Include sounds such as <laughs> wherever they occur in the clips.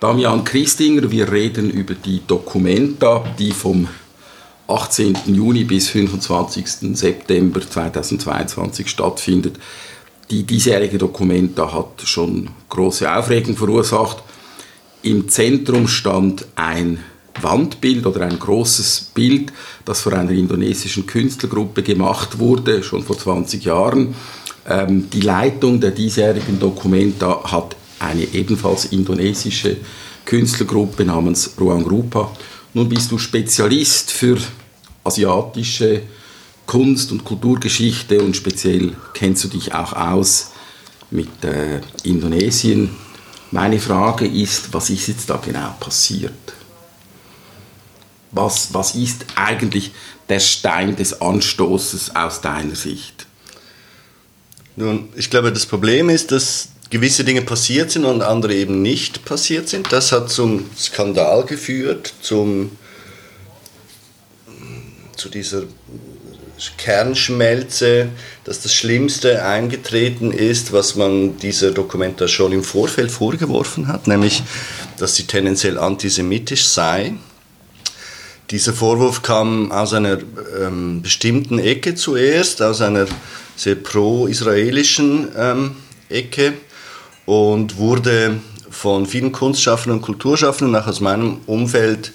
Damian Christinger, wir reden über die Dokumenta, die vom 18. Juni bis 25. September 2022 stattfindet. Die diesjährige Dokumenta hat schon große Aufregung verursacht. Im Zentrum stand ein Wandbild oder ein großes Bild, das von einer indonesischen Künstlergruppe gemacht wurde, schon vor 20 Jahren. Ähm, die Leitung der diesjährigen Dokumenta hat eine ebenfalls indonesische Künstlergruppe namens Ruang Rupa. Nun bist du Spezialist für asiatische Kunst- und Kulturgeschichte und speziell kennst du dich auch aus mit äh, Indonesien. Meine Frage ist, was ist jetzt da genau passiert? Was, was ist eigentlich der Stein des Anstoßes aus deiner Sicht? Nun, ich glaube, das Problem ist, dass gewisse Dinge passiert sind und andere eben nicht passiert sind. Das hat zum Skandal geführt, zum, zu dieser Kernschmelze, dass das Schlimmste eingetreten ist, was man dieser Dokumenta schon im Vorfeld vorgeworfen hat, nämlich, dass sie tendenziell antisemitisch sei. Dieser Vorwurf kam aus einer ähm, bestimmten Ecke zuerst, aus einer sehr pro-israelischen ähm, Ecke und wurde von vielen Kunstschaffenden und Kulturschaffenden, auch aus meinem Umfeld,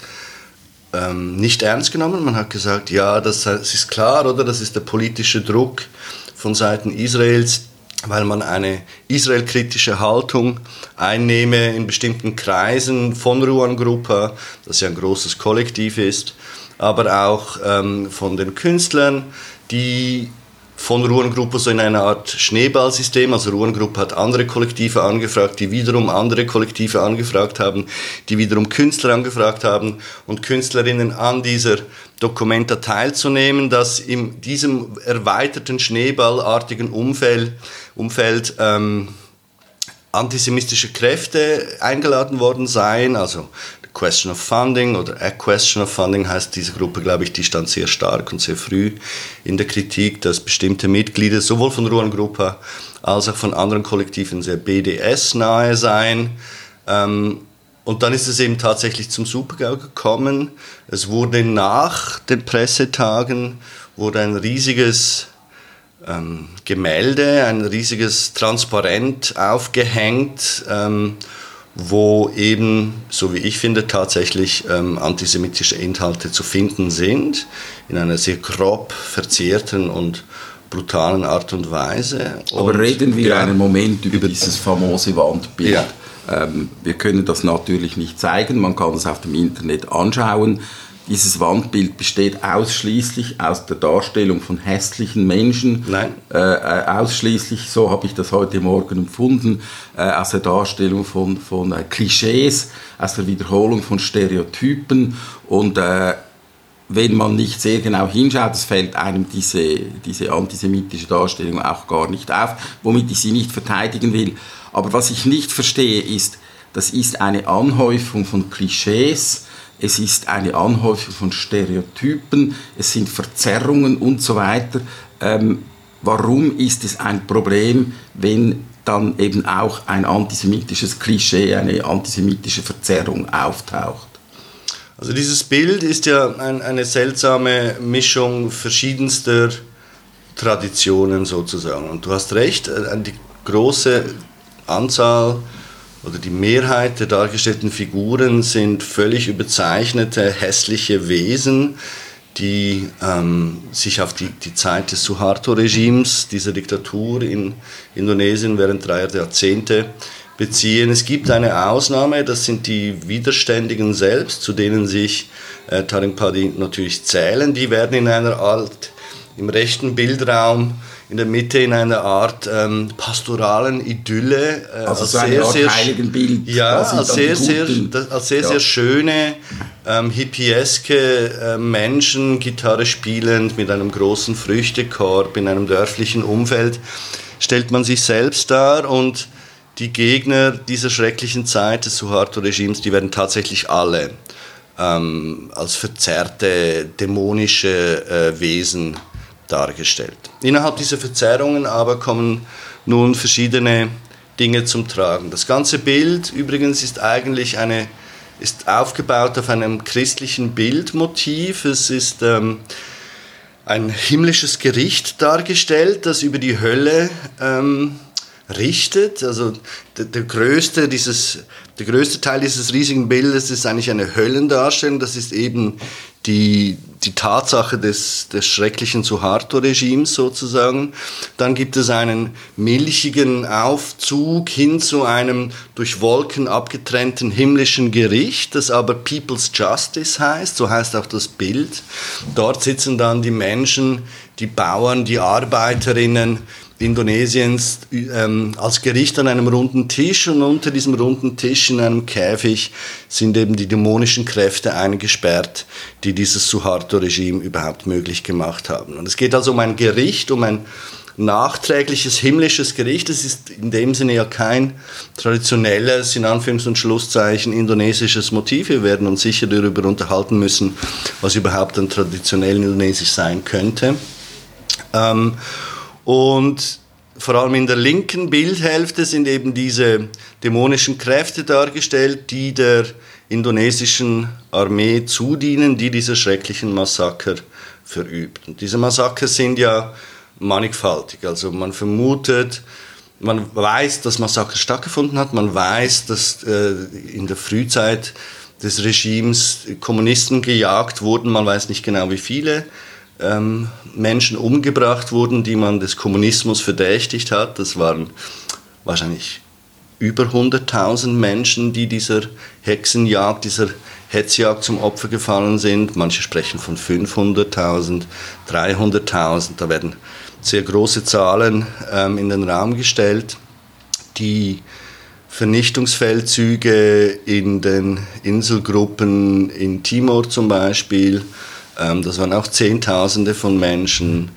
ähm, nicht ernst genommen. Man hat gesagt, ja, das, das ist klar, oder? Das ist der politische Druck von Seiten Israels, weil man eine israelkritische Haltung einnehme in bestimmten Kreisen von Ruan Gruppe, das ja ein großes Kollektiv ist, aber auch ähm, von den Künstlern, die von Ruhrengruppe so in einer Art Schneeballsystem. Also Ruhrengruppe hat andere Kollektive angefragt, die wiederum andere Kollektive angefragt haben, die wiederum Künstler angefragt haben und Künstlerinnen an dieser Dokumenta teilzunehmen, dass in diesem erweiterten Schneeballartigen Umfeld, Umfeld ähm, antisemitische Kräfte eingeladen worden seien, also Question of Funding oder A Question of Funding heißt diese Gruppe, glaube ich, die stand sehr stark und sehr früh in der Kritik, dass bestimmte Mitglieder sowohl von Ruan Gruppe als auch von anderen Kollektiven sehr BDS nahe seien. Ähm, und dann ist es eben tatsächlich zum Supergau gekommen. Es wurde nach den Pressetagen wurde ein riesiges ähm, Gemälde, ein riesiges Transparent aufgehängt. Ähm, wo eben, so wie ich finde, tatsächlich ähm, antisemitische Inhalte zu finden sind, in einer sehr grob verzerrten und brutalen Art und Weise. Aber und, reden wir ja, einen Moment über, über dieses famose Wandbild. Ja. Ähm, wir können das natürlich nicht zeigen, man kann es auf dem Internet anschauen. Dieses Wandbild besteht ausschließlich aus der Darstellung von hässlichen Menschen. Nein. Äh, äh, ausschließlich, so habe ich das heute Morgen empfunden, äh, aus der Darstellung von, von äh, Klischees, aus der Wiederholung von Stereotypen. Und äh, wenn man nicht sehr genau hinschaut, es fällt einem diese, diese antisemitische Darstellung auch gar nicht auf, womit ich sie nicht verteidigen will. Aber was ich nicht verstehe, ist, das ist eine Anhäufung von Klischees, es ist eine Anhäufung von Stereotypen, es sind Verzerrungen und so weiter. Ähm, warum ist es ein Problem, wenn dann eben auch ein antisemitisches Klischee, eine antisemitische Verzerrung auftaucht? Also dieses Bild ist ja ein, eine seltsame Mischung verschiedenster Traditionen sozusagen. Und du hast recht, äh, die große Anzahl oder die Mehrheit der dargestellten Figuren sind völlig überzeichnete, hässliche Wesen, die ähm, sich auf die, die Zeit des Suharto-Regimes, dieser Diktatur in Indonesien während dreier Jahrzehnte beziehen. Es gibt eine Ausnahme, das sind die Widerständigen selbst, zu denen sich äh, Taring Padi natürlich zählen. Die werden in einer Art, im rechten Bildraum in der Mitte in einer Art ähm, pastoralen Idylle. Äh, also als so sehr, sehr, Heiligenbild. Ja, als sehr, sehr, als sehr, ja. sehr schöne, ähm, hippieske äh, Menschen, Gitarre spielend, mit einem großen Früchtekorb in einem dörflichen Umfeld, stellt man sich selbst dar und die Gegner dieser schrecklichen Zeit des Suharto-Regimes, die werden tatsächlich alle ähm, als verzerrte, dämonische äh, Wesen dargestellt. Innerhalb dieser Verzerrungen aber kommen nun verschiedene Dinge zum Tragen. Das ganze Bild übrigens ist eigentlich eine, ist aufgebaut auf einem christlichen Bildmotiv. Es ist ähm, ein himmlisches Gericht dargestellt, das über die Hölle ähm, richtet. Also der, der, größte dieses, der größte Teil dieses riesigen Bildes ist eigentlich eine Höllendarstellung. Das ist eben die, die Tatsache des, des schrecklichen Suharto-Regimes sozusagen. Dann gibt es einen milchigen Aufzug hin zu einem durch Wolken abgetrennten himmlischen Gericht, das aber People's Justice heißt, so heißt auch das Bild. Dort sitzen dann die Menschen, die Bauern, die Arbeiterinnen, Indonesiens ähm, als Gericht an einem runden Tisch und unter diesem runden Tisch in einem Käfig sind eben die dämonischen Kräfte eingesperrt, die dieses Suharto-Regime überhaupt möglich gemacht haben. Und es geht also um ein Gericht, um ein nachträgliches himmlisches Gericht. Es ist in dem Sinne ja kein traditionelles, in Anführungs- und Schlusszeichen, indonesisches Motiv. Wir werden uns sicher darüber unterhalten müssen, was überhaupt ein traditionell indonesisch sein könnte. Ähm, und vor allem in der linken Bildhälfte sind eben diese dämonischen Kräfte dargestellt, die der indonesischen Armee zudienen, die diese schrecklichen Massaker verübt. Und diese Massaker sind ja mannigfaltig. Also man vermutet, man weiß, dass Massaker stattgefunden hat, man weiß, dass äh, in der Frühzeit des Regimes Kommunisten gejagt wurden, man weiß nicht genau wie viele ähm, Menschen umgebracht wurden, die man des Kommunismus verdächtigt hat. Das waren wahrscheinlich über 100.000 Menschen, die dieser Hexenjagd, dieser Hetzjagd zum Opfer gefallen sind. Manche sprechen von 500.000, 300.000. Da werden sehr große Zahlen ähm, in den Raum gestellt. Die Vernichtungsfeldzüge in den Inselgruppen in Timor zum Beispiel das waren auch Zehntausende von Menschen,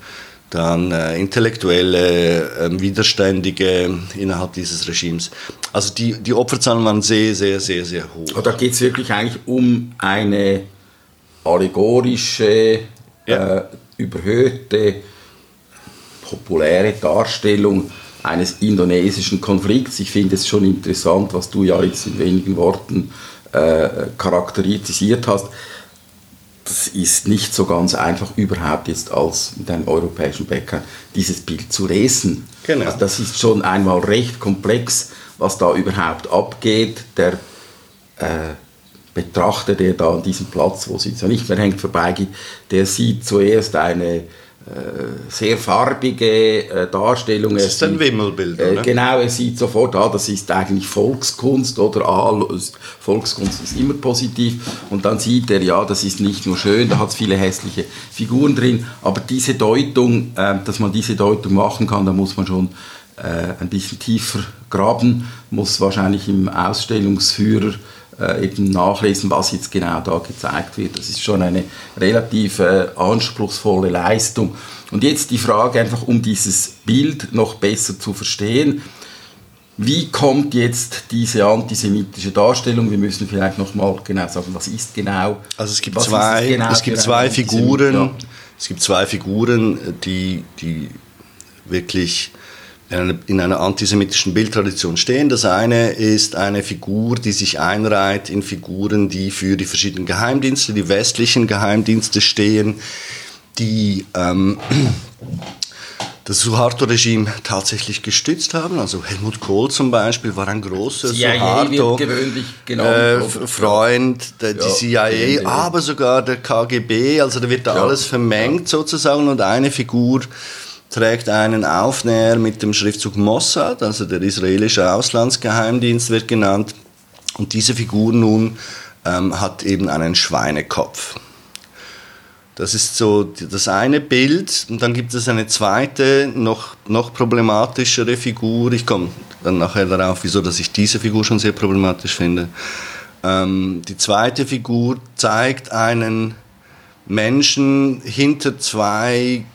dann äh, intellektuelle, äh, Widerständige innerhalb dieses Regimes. Also die, die Opferzahlen waren sehr, sehr, sehr, sehr hoch. Da geht es wirklich eigentlich um eine allegorische, ja. äh, überhöhte, populäre Darstellung eines indonesischen Konflikts. Ich finde es schon interessant, was du ja jetzt in wenigen Worten äh, charakterisiert hast das ist nicht so ganz einfach überhaupt jetzt als mit einem europäischen Bäcker dieses Bild zu lesen. Genau. Also das ist schon einmal recht komplex, was da überhaupt abgeht. Der äh, Betrachter, der da an diesem Platz, wo es jetzt ja nicht mehr hängt, vorbeigeht, der sieht zuerst eine sehr farbige äh, Darstellung. Das ist ein Wimmelbild, äh, oder? Genau, er sieht sofort, ah, das ist eigentlich Volkskunst oder ah, Volkskunst ist immer positiv und dann sieht er, ja, das ist nicht nur schön, da hat es viele hässliche Figuren drin, aber diese Deutung, äh, dass man diese Deutung machen kann, da muss man schon äh, ein bisschen tiefer graben, muss wahrscheinlich im Ausstellungsführer äh, eben nachlesen, was jetzt genau da gezeigt wird. Das ist schon eine relativ äh, anspruchsvolle Leistung. Und jetzt die Frage einfach, um dieses Bild noch besser zu verstehen. Wie kommt jetzt diese antisemitische Darstellung? Wir müssen vielleicht noch mal genau sagen, was ist genau? Also es gibt zwei, es, genau es gibt zwei Figuren. Es gibt zwei Figuren, die, die wirklich in einer antisemitischen Bildtradition stehen. Das eine ist eine Figur, die sich einreiht in Figuren, die für die verschiedenen Geheimdienste, die westlichen Geheimdienste stehen, die ähm, <clears throat> das Suharto-Regime tatsächlich gestützt haben. Also Helmut Kohl zum Beispiel war ein großer Suharto-Freund, äh, die CIA, aber sogar der KGB. Also da wird da ja. alles vermengt sozusagen und eine Figur trägt einen Aufnäher mit dem Schriftzug Mossad, also der israelische Auslandsgeheimdienst wird genannt. Und diese Figur nun ähm, hat eben einen Schweinekopf. Das ist so das eine Bild. Und dann gibt es eine zweite, noch, noch problematischere Figur. Ich komme dann nachher darauf, wieso dass ich diese Figur schon sehr problematisch finde. Ähm, die zweite Figur zeigt einen Menschen hinter zwei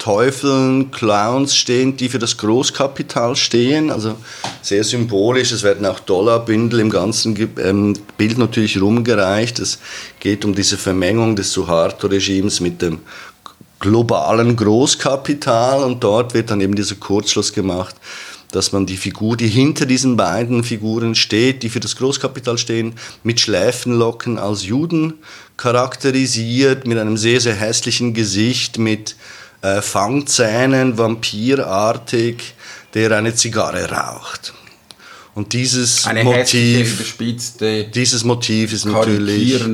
Teufeln, Clowns stehen, die für das Großkapital stehen. Also sehr symbolisch. Es werden auch Dollarbündel im ganzen ähm, Bild natürlich rumgereicht. Es geht um diese Vermengung des Suharto-Regimes mit dem globalen Großkapital und dort wird dann eben dieser Kurzschluss gemacht, dass man die Figur, die hinter diesen beiden Figuren steht, die für das Großkapital stehen, mit Schläfenlocken als Juden charakterisiert, mit einem sehr, sehr hässlichen Gesicht, mit äh, Fangzähnen, vampirartig, der eine Zigarre raucht. Und dieses Eine Motiv, dieses Motiv ist natürlich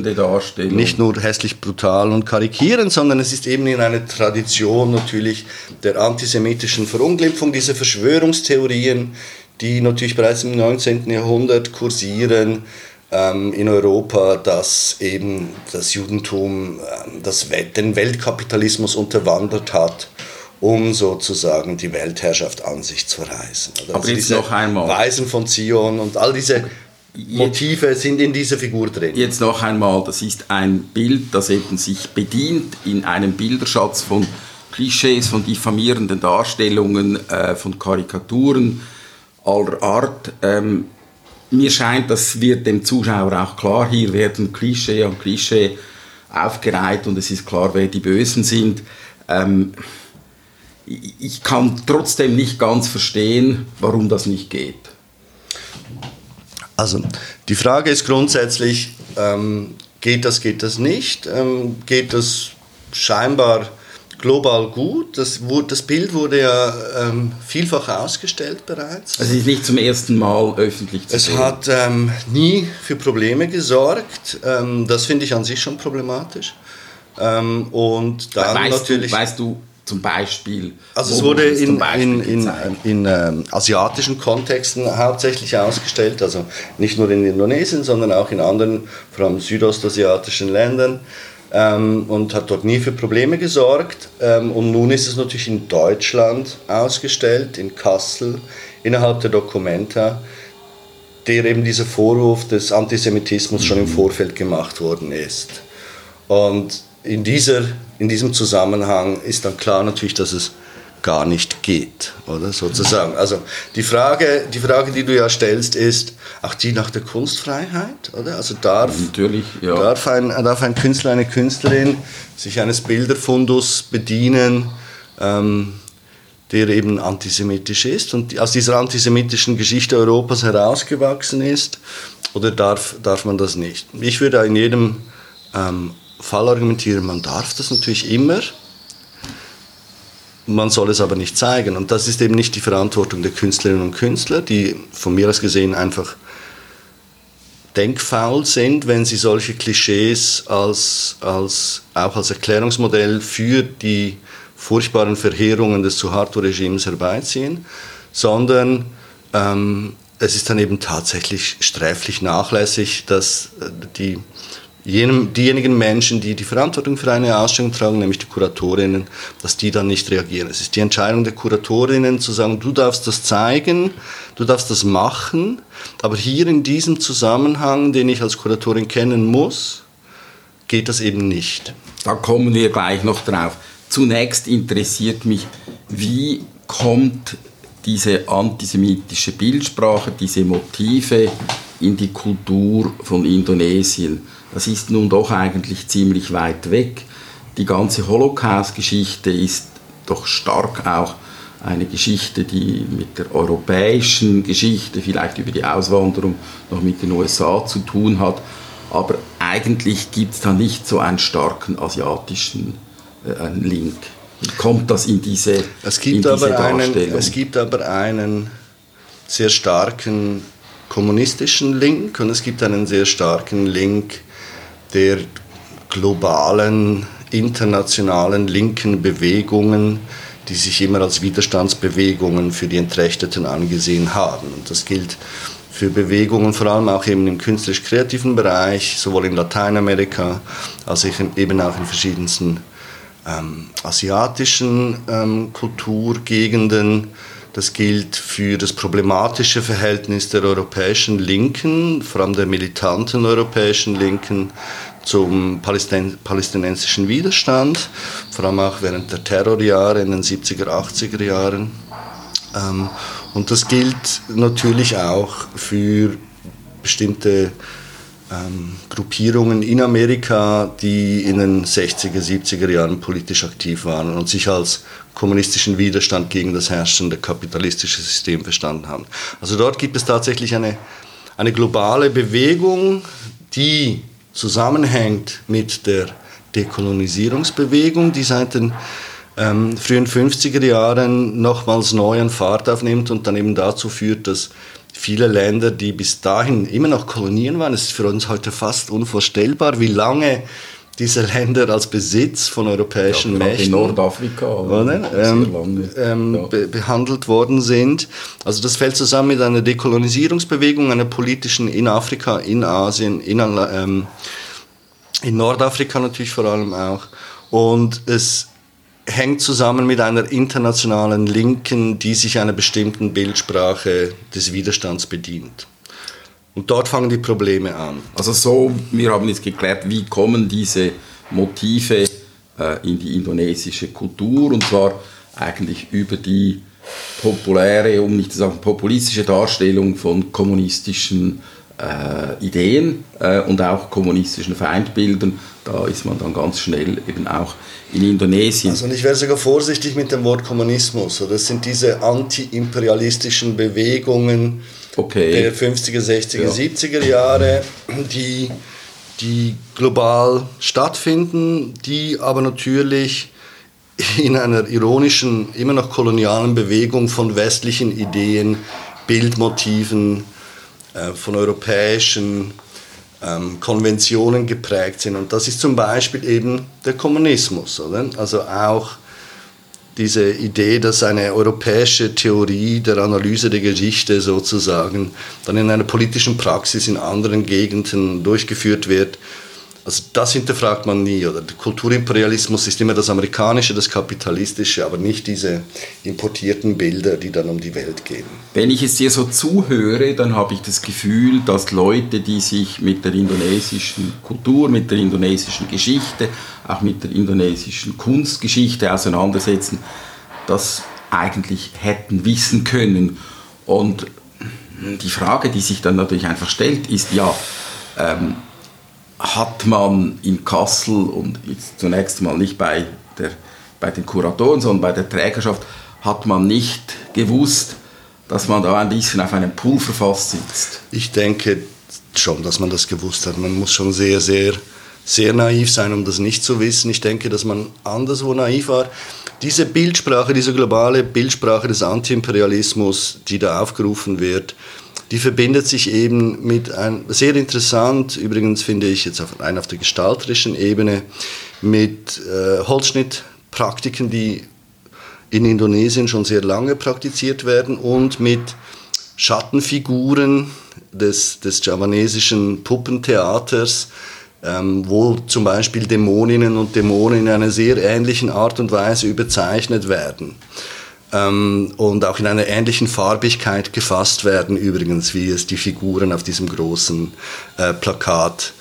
nicht nur hässlich brutal und karikierend, sondern es ist eben in einer Tradition natürlich der antisemitischen Verunglimpfung, diese Verschwörungstheorien, die natürlich bereits im 19. Jahrhundert kursieren in Europa, dass eben das Judentum ähm, das, den Weltkapitalismus unterwandert hat um sozusagen die Weltherrschaft an sich zu reißen. Also Aber jetzt noch einmal. Weisen von Zion und all diese Motive sind in dieser Figur drin. Jetzt noch einmal, das ist ein Bild, das eben sich bedient in einem Bilderschatz von Klischees, von diffamierenden Darstellungen, äh, von Karikaturen aller Art. Mir scheint, das wird dem Zuschauer auch klar, hier werden Klischee an Klischee aufgereiht und es ist klar, wer die Bösen sind. Ähm, ich kann trotzdem nicht ganz verstehen, warum das nicht geht. Also die Frage ist grundsätzlich, ähm, geht das, geht das nicht? Ähm, geht das scheinbar global gut? Das, das Bild wurde ja ähm, vielfach ausgestellt bereits. Also es ist nicht zum ersten Mal öffentlich zu Es sehen. hat ähm, nie für Probleme gesorgt. Ähm, das finde ich an sich schon problematisch. Ähm, und dann weißt natürlich... Du, weißt du, zum Beispiel? Also es wurde in, in, in, in ähm, asiatischen Kontexten hauptsächlich ausgestellt, also nicht nur in Indonesien, sondern auch in anderen, vor allem südostasiatischen Ländern ähm, und hat dort nie für Probleme gesorgt. Ähm, und nun ist es natürlich in Deutschland ausgestellt, in Kassel, innerhalb der Documenta, der eben dieser Vorwurf des Antisemitismus schon im Vorfeld gemacht worden ist. Und in, dieser, in diesem Zusammenhang ist dann klar natürlich, dass es gar nicht geht, oder sozusagen. Also die Frage, die Frage, die du ja stellst, ist auch die nach der Kunstfreiheit, oder? Also darf, Natürlich, ja. darf, ein, darf ein Künstler, eine Künstlerin sich eines Bilderfundus bedienen, ähm, der eben antisemitisch ist und aus dieser antisemitischen Geschichte Europas herausgewachsen ist, oder darf, darf man das nicht? Ich würde in jedem ähm, Fall argumentieren, man darf das natürlich immer, man soll es aber nicht zeigen. Und das ist eben nicht die Verantwortung der Künstlerinnen und Künstler, die von mir aus gesehen einfach denkfaul sind, wenn sie solche Klischees als, als, auch als Erklärungsmodell für die furchtbaren Verheerungen des Suharto-Regimes herbeiziehen, sondern ähm, es ist dann eben tatsächlich sträflich nachlässig, dass äh, die jenem, diejenigen Menschen, die die Verantwortung für eine Ausstellung tragen, nämlich die Kuratorinnen, dass die dann nicht reagieren. Es ist die Entscheidung der Kuratorinnen zu sagen, du darfst das zeigen, du darfst das machen, aber hier in diesem Zusammenhang, den ich als Kuratorin kennen muss, geht das eben nicht. Da kommen wir gleich noch drauf. Zunächst interessiert mich, wie kommt diese antisemitische Bildsprache, diese Motive in die Kultur von Indonesien? Das ist nun doch eigentlich ziemlich weit weg. Die ganze Holocaust-Geschichte ist doch stark auch eine Geschichte, die mit der europäischen Geschichte, vielleicht über die Auswanderung noch mit den USA zu tun hat. Aber eigentlich gibt es da nicht so einen starken asiatischen äh, Link. Wie kommt das in diese, es gibt in diese aber Einen, es gibt aber einen sehr starken kommunistischen Link und es gibt einen sehr starken Link der globalen, internationalen linken Bewegungen, die sich immer als Widerstandsbewegungen für die Entrechteten angesehen haben. Und das gilt für Bewegungen, vor allem auch eben im künstlerisch-kreativen Bereich, sowohl in Lateinamerika als eben auch in verschiedensten ähm, asiatischen ähm, Kulturgegenden. Das gilt für das problematische Verhältnis der europäischen Linken, vor allem der militanten europäischen Linken, zum Palästin palästinensischen Widerstand, vor allem auch während der Terrorjahre in den 70er, 80er Jahren. Ähm, und das gilt natürlich auch für bestimmte ähm, Gruppierungen in Amerika, die in den 60er, 70er Jahren politisch aktiv waren und sich als kommunistischen Widerstand gegen das herrschende kapitalistische System verstanden haben. Also dort gibt es tatsächlich eine, eine globale Bewegung, die zusammenhängt mit der Dekolonisierungsbewegung, die seit den ähm, frühen 50er Jahren nochmals neu an Fahrt aufnimmt und dann eben dazu führt, dass viele Länder, die bis dahin immer noch Kolonien waren, es ist für uns heute fast unvorstellbar, wie lange diese Länder als Besitz von europäischen ja, Mächten in Nordafrika oder? Ähm, ähm, ja. be behandelt worden sind. Also das fällt zusammen mit einer Dekolonisierungsbewegung, einer politischen in Afrika, in Asien, in, ähm, in Nordafrika natürlich vor allem auch. Und es hängt zusammen mit einer internationalen Linken, die sich einer bestimmten Bildsprache des Widerstands bedient. Und dort fangen die Probleme an. Also so, wir haben jetzt geklärt, wie kommen diese Motive äh, in die indonesische Kultur und zwar eigentlich über die populäre, um nicht zu sagen populistische Darstellung von kommunistischen äh, Ideen äh, und auch kommunistischen Feindbildern. Da ist man dann ganz schnell eben auch in Indonesien. Also ich wäre sogar vorsichtig mit dem Wort Kommunismus. Das sind diese anti-imperialistischen Bewegungen okay. der 50er, 60er, ja. 70er Jahre, die, die global stattfinden, die aber natürlich in einer ironischen, immer noch kolonialen Bewegung von westlichen Ideen, Bildmotiven, äh, von europäischen ähm, Konventionen geprägt sind. Und das ist zum Beispiel eben der Kommunismus. Oder? Also auch diese Idee, dass eine europäische Theorie der Analyse der Geschichte sozusagen dann in einer politischen Praxis in anderen Gegenden durchgeführt wird also das hinterfragt man nie. Oder der Kulturimperialismus ist immer das amerikanische, das kapitalistische, aber nicht diese importierten Bilder, die dann um die Welt gehen. Wenn ich es dir so zuhöre, dann habe ich das Gefühl, dass Leute, die sich mit der indonesischen Kultur, mit der indonesischen Geschichte, auch mit der indonesischen Kunstgeschichte auseinandersetzen, das eigentlich hätten wissen können. Und die Frage, die sich dann natürlich einfach stellt, ist ja, ähm, hat man in Kassel und zunächst mal nicht bei, der, bei den Kuratoren, sondern bei der Trägerschaft, hat man nicht gewusst, dass man da ein bisschen auf einem Pulverfass sitzt? Ich denke schon, dass man das gewusst hat. Man muss schon sehr, sehr, sehr naiv sein, um das nicht zu wissen. Ich denke, dass man anderswo naiv war. Diese Bildsprache, diese globale Bildsprache des Antiimperialismus, die da aufgerufen wird, die verbindet sich eben mit einem, sehr interessant, übrigens finde ich jetzt auf, rein auf der gestalterischen Ebene, mit äh, Holzschnittpraktiken, die in Indonesien schon sehr lange praktiziert werden und mit Schattenfiguren des, des javanesischen Puppentheaters, ähm, wo zum Beispiel Dämoninnen und Dämonen in einer sehr ähnlichen Art und Weise überzeichnet werden ähm, und auch in einer ähnlichen Farbigkeit gefasst werden, übrigens, wie es die Figuren auf diesem großen äh, Plakat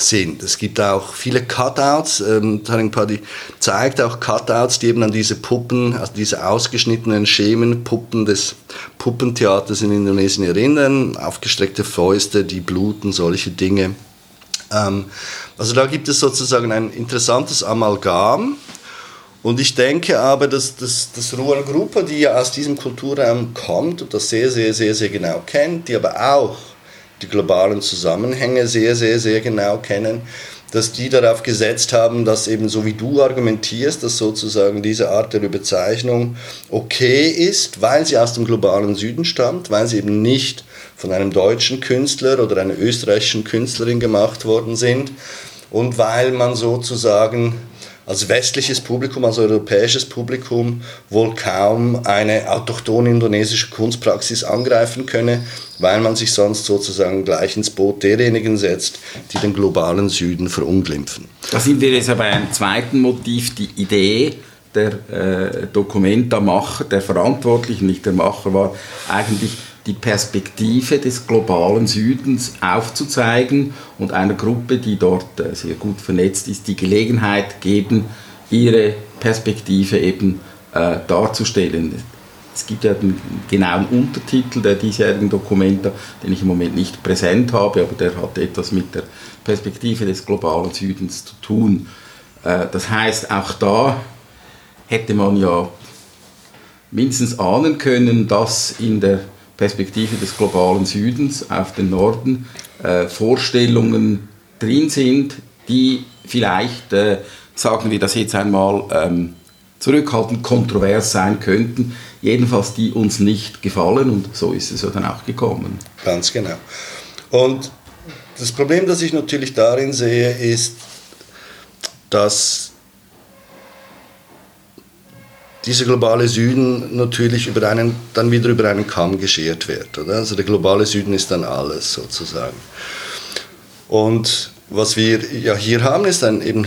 sind. Es gibt auch viele Cutouts. Ähm, Taring Paddy zeigt auch Cutouts, die eben an diese Puppen, also diese ausgeschnittenen Schemenpuppen des Puppentheaters in Indonesien erinnern. Aufgestreckte Fäuste, die bluten, solche Dinge. Ähm, also da gibt es sozusagen ein interessantes Amalgam und ich denke aber, dass, dass, dass Ruan Gruppe, die ja aus diesem Kulturraum kommt und das sehr, sehr, sehr, sehr genau kennt, die aber auch die globalen Zusammenhänge sehr, sehr, sehr genau kennen, dass die darauf gesetzt haben, dass eben so wie du argumentierst, dass sozusagen diese Art der Überzeichnung okay ist, weil sie aus dem globalen Süden stammt, weil sie eben nicht von einem deutschen Künstler oder einer österreichischen Künstlerin gemacht worden sind und weil man sozusagen als westliches Publikum, als europäisches Publikum wohl kaum eine autochtone indonesische Kunstpraxis angreifen könne, weil man sich sonst sozusagen gleich ins Boot derjenigen setzt, die den globalen Süden verunglimpfen. Da sind wir jetzt aber bei einem zweiten Motiv, die Idee der äh, Dokumenta-Macher, der Verantwortlichen, nicht der Macher, war eigentlich die Perspektive des globalen Südens aufzuzeigen und einer Gruppe, die dort äh, sehr gut vernetzt ist, die Gelegenheit geben, ihre Perspektive eben äh, darzustellen. es gibt ja den genauen Untertitel der diesjährigen Dokumenta, den ich im Moment nicht präsent habe, aber der hat etwas mit der Perspektive des globalen Südens zu tun. Äh, das heißt, auch da hätte man ja mindestens ahnen können, dass in der Perspektive des globalen Südens auf den Norden äh, Vorstellungen drin sind, die vielleicht, äh, sagen wir das jetzt einmal, ähm, zurückhaltend kontrovers sein könnten, jedenfalls die uns nicht gefallen und so ist es ja dann auch gekommen. Ganz genau. Und das Problem, das ich natürlich darin sehe, ist, dass dieser globale Süden natürlich über einen, dann wieder über einen Kamm geschert wird. Oder? Also der globale Süden ist dann alles sozusagen. Und was wir ja hier haben, ist ein, eben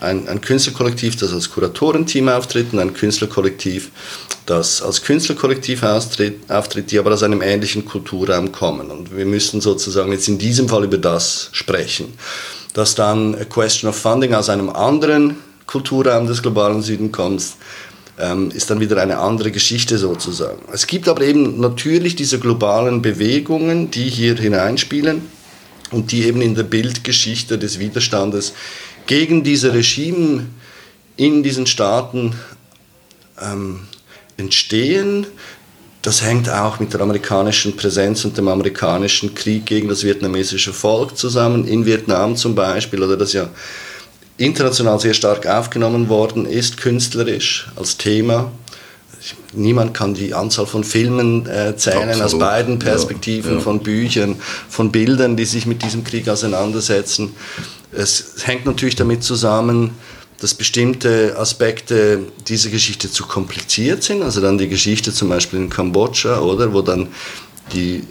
ein, ein Künstlerkollektiv, das als Kuratorenteam auftritt und ein Künstlerkollektiv, das als Künstlerkollektiv auftritt, auftritt, die aber aus einem ähnlichen Kulturraum kommen. Und wir müssen sozusagen jetzt in diesem Fall über das sprechen. Dass dann A Question of Funding aus einem anderen Kulturraum des globalen Süden kommt, ähm, ist dann wieder eine andere Geschichte sozusagen. Es gibt aber eben natürlich diese globalen Bewegungen, die hier hineinspielen und die eben in der Bildgeschichte des Widerstandes gegen diese Regime in diesen Staaten ähm, entstehen. Das hängt auch mit der amerikanischen Präsenz und dem amerikanischen Krieg gegen das vietnamesische Volk zusammen, in Vietnam zum Beispiel, oder das ja international sehr stark aufgenommen worden ist, künstlerisch als Thema. Niemand kann die Anzahl von Filmen äh, zählen Absolut. aus beiden Perspektiven, ja, ja. von Büchern, von Bildern, die sich mit diesem Krieg auseinandersetzen. Es hängt natürlich damit zusammen, dass bestimmte Aspekte dieser Geschichte zu kompliziert sind. Also dann die Geschichte zum Beispiel in Kambodscha, oder, wo dann die äh,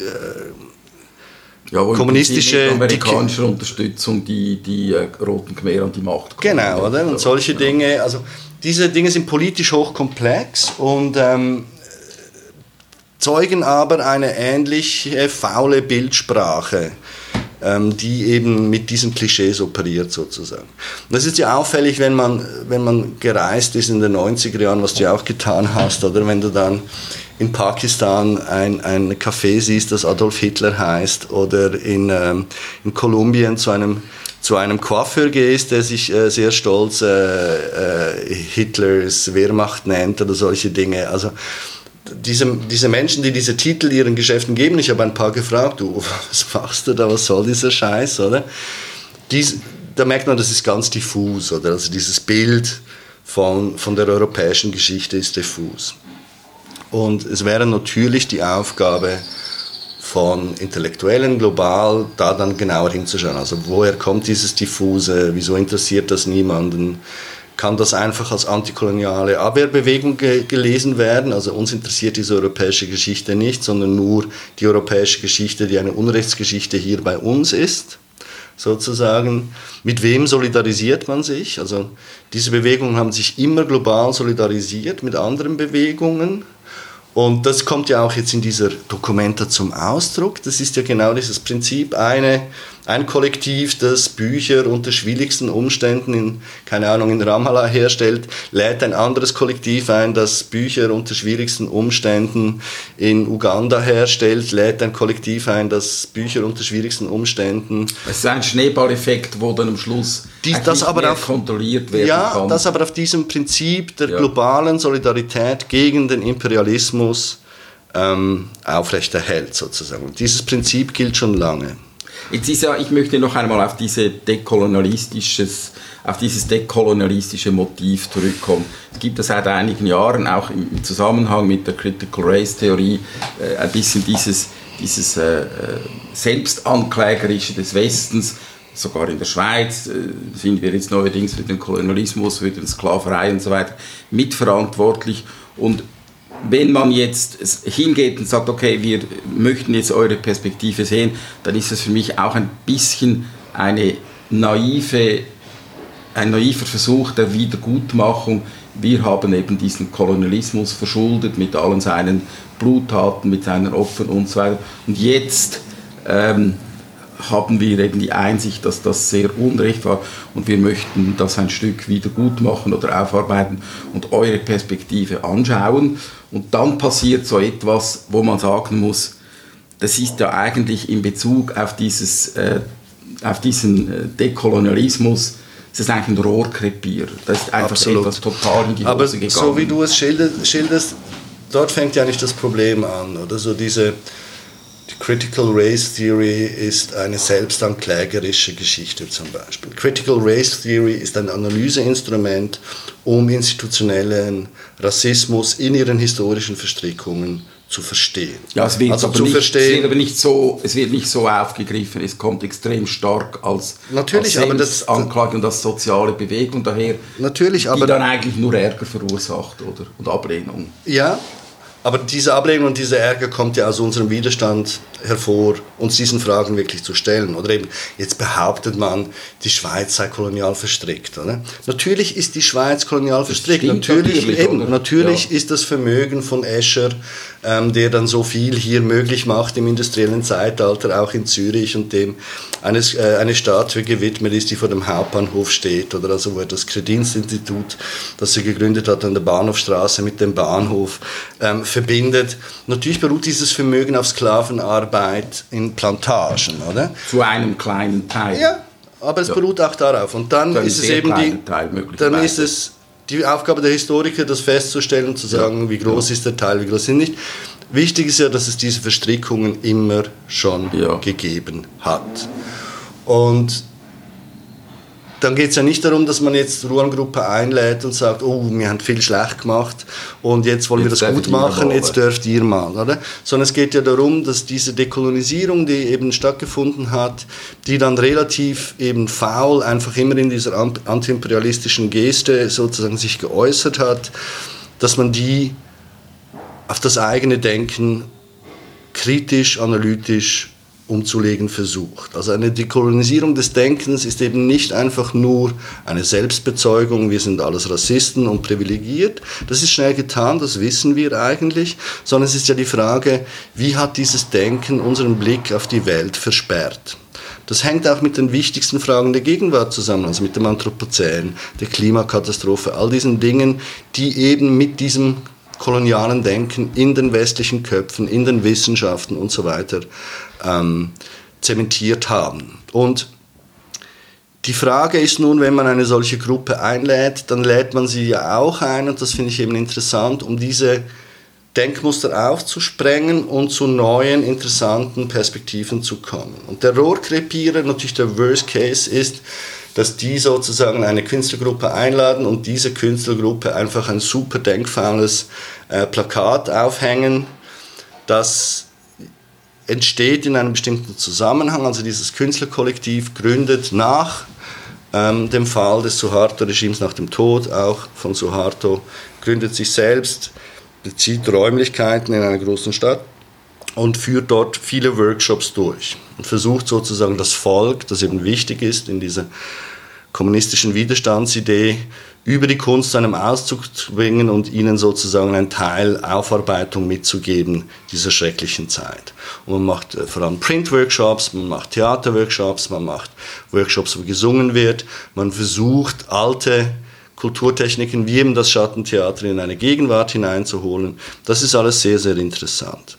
ja, wo kommunistische mit amerikanischer Unterstützung die, die äh, Roten Khmer an die Macht kommen. Genau, oder? Und solche ja. Dinge, also diese Dinge sind politisch hochkomplex und ähm, zeugen aber eine ähnliche faule Bildsprache die eben mit diesen Klischees operiert sozusagen. Und das ist ja auffällig, wenn man, wenn man gereist ist in den 90er Jahren, was du ja auch getan hast, oder wenn du dann in Pakistan ein, ein Café siehst, das Adolf Hitler heißt, oder in, ähm, in Kolumbien zu einem, zu einem Coiffeur gehst, der sich äh, sehr stolz äh, äh, Hitlers Wehrmacht nennt oder solche Dinge. Also diese, diese Menschen, die diese Titel ihren Geschäften geben, ich habe ein paar gefragt, du, was machst du da, was soll dieser Scheiß, oder? Dies, da merkt man, das ist ganz diffus, oder? Also dieses Bild von, von der europäischen Geschichte ist diffus. Und es wäre natürlich die Aufgabe von Intellektuellen global, da dann genauer hinzuschauen. Also woher kommt dieses Diffuse, wieso interessiert das niemanden? Kann das einfach als antikoloniale Abwehrbewegung ge gelesen werden? Also uns interessiert diese europäische Geschichte nicht, sondern nur die europäische Geschichte, die eine Unrechtsgeschichte hier bei uns ist sozusagen. Mit wem solidarisiert man sich? Also diese Bewegungen haben sich immer global solidarisiert mit anderen Bewegungen. Und das kommt ja auch jetzt in dieser Dokumenta zum Ausdruck. Das ist ja genau dieses Prinzip. Eine ein Kollektiv, das Bücher unter schwierigsten Umständen in, keine Ahnung, in Ramallah herstellt, lädt ein anderes Kollektiv ein, das Bücher unter schwierigsten Umständen in Uganda herstellt, lädt ein Kollektiv ein, das Bücher unter schwierigsten Umständen. Es ist ein Schneeballeffekt, wo dann am Schluss die, das aber auf, kontrolliert werden ja, kann. Ja, das aber auf diesem Prinzip der ja. globalen Solidarität gegen den Imperialismus ähm, aufrechterhält, sozusagen. Und dieses Prinzip gilt schon lange. Jetzt ist ja, ich möchte noch einmal auf, diese dekolonialistisches, auf dieses dekolonialistische Motiv zurückkommen. Es gibt ja seit einigen Jahren auch im Zusammenhang mit der Critical Race Theorie äh, ein bisschen dieses, dieses äh, äh, Selbstanklägerische des Westens, sogar in der Schweiz äh, sind wir jetzt neuerdings für den Kolonialismus, für den Sklaverei und so weiter mitverantwortlich. Und wenn man jetzt hingeht und sagt, okay, wir möchten jetzt eure Perspektive sehen, dann ist es für mich auch ein bisschen eine naive, ein naiver Versuch der Wiedergutmachung. Wir haben eben diesen Kolonialismus verschuldet mit allen seinen Bluttaten, mit seinen Opfern und so weiter. Und jetzt ähm, haben wir eben die Einsicht, dass das sehr unrecht war und wir möchten das ein Stück wieder gut machen oder aufarbeiten und eure Perspektive anschauen. Und dann passiert so etwas, wo man sagen muss, das ist ja eigentlich in Bezug auf, dieses, äh, auf diesen äh, Dekolonialismus, das ist eigentlich ein Rohrkrepier. Das ist einfach Absolut. etwas total in die Hose Aber gegangen. so wie du es schilderst, dort fängt ja nicht das Problem an, oder so diese die Critical Race Theory ist eine selbstanklägerische Geschichte zum Beispiel. Critical Race Theory ist ein Analyseinstrument, um institutionellen Rassismus in ihren historischen Verstrickungen zu verstehen. Ja, es wird, also aber, nicht, verstehen, es wird aber nicht so, es wird nicht so aufgegriffen, es kommt extrem stark als, natürlich, als aber das, Anklage und als soziale Bewegung daher, natürlich, aber, die dann eigentlich nur Ärger verursacht oder, und Ablehnung. Ja, aber diese Ablehnung und dieser Ärger kommt ja aus unserem Widerstand hervor, uns diesen Fragen wirklich zu stellen. Oder eben, jetzt behauptet man, die Schweiz sei kolonial verstrickt. Oder? Natürlich ist die Schweiz kolonial verstrickt. Natürlich, eben, natürlich ja. ist das Vermögen von Escher, ähm, der dann so viel hier möglich macht im industriellen Zeitalter, auch in Zürich und dem eines, äh, eine Statue gewidmet ist, die vor dem Hauptbahnhof steht. Oder also wo er das Kredinstinstitut, das er gegründet hat an der Bahnhofstraße mit dem Bahnhof, ähm, verbindet. Natürlich beruht dieses Vermögen auf Sklavenarbeit in Plantagen, oder? Zu einem kleinen Teil. Ja, aber es ja. beruht auch darauf. Und dann ist es eben die, dann ist es die Aufgabe der Historiker, das festzustellen und zu sagen, ja. wie groß ja. ist der Teil, wie groß sind nicht. Wichtig ist ja, dass es diese Verstrickungen immer schon gegeben hat. Und dann geht es ja nicht darum, dass man jetzt Ruhrgruppe einlädt und sagt, oh, wir haben viel schlecht gemacht und jetzt wollen jetzt wir das gut machen, jetzt dürft ihr mal. Oder? Sondern es geht ja darum, dass diese Dekolonisierung, die eben stattgefunden hat, die dann relativ eben faul einfach immer in dieser antiimperialistischen Geste sozusagen sich geäußert hat, dass man die auf das eigene Denken kritisch, analytisch umzulegen versucht. Also eine Dekolonisierung des Denkens ist eben nicht einfach nur eine Selbstbezeugung, wir sind alles Rassisten und privilegiert. Das ist schnell getan, das wissen wir eigentlich, sondern es ist ja die Frage, wie hat dieses Denken unseren Blick auf die Welt versperrt? Das hängt auch mit den wichtigsten Fragen der Gegenwart zusammen, also mit dem Anthropozän, der Klimakatastrophe, all diesen Dingen, die eben mit diesem kolonialen Denken in den westlichen Köpfen, in den Wissenschaften und so weiter ähm, zementiert haben. Und die Frage ist nun, wenn man eine solche Gruppe einlädt, dann lädt man sie ja auch ein, und das finde ich eben interessant, um diese Denkmuster aufzusprengen und zu neuen, interessanten Perspektiven zu kommen. Und der Rohrkrepierer, natürlich der Worst Case ist, dass die sozusagen eine Künstlergruppe einladen und diese Künstlergruppe einfach ein super denkfaules äh, Plakat aufhängen, das entsteht in einem bestimmten Zusammenhang. Also dieses Künstlerkollektiv gründet nach ähm, dem Fall des Suharto-Regimes, nach dem Tod auch von Suharto, gründet sich selbst, bezieht Räumlichkeiten in einer großen Stadt und führt dort viele Workshops durch und versucht sozusagen das Volk, das eben wichtig ist in dieser kommunistischen Widerstandsidee, über die Kunst zu einem Auszug zu bringen und ihnen sozusagen einen Teil Aufarbeitung mitzugeben dieser schrecklichen Zeit. Und man macht äh, vor allem Print-Workshops, man macht Theater-Workshops, man macht Workshops, wo gesungen wird, man versucht alte Kulturtechniken wie eben das Schattentheater in eine Gegenwart hineinzuholen. Das ist alles sehr, sehr interessant.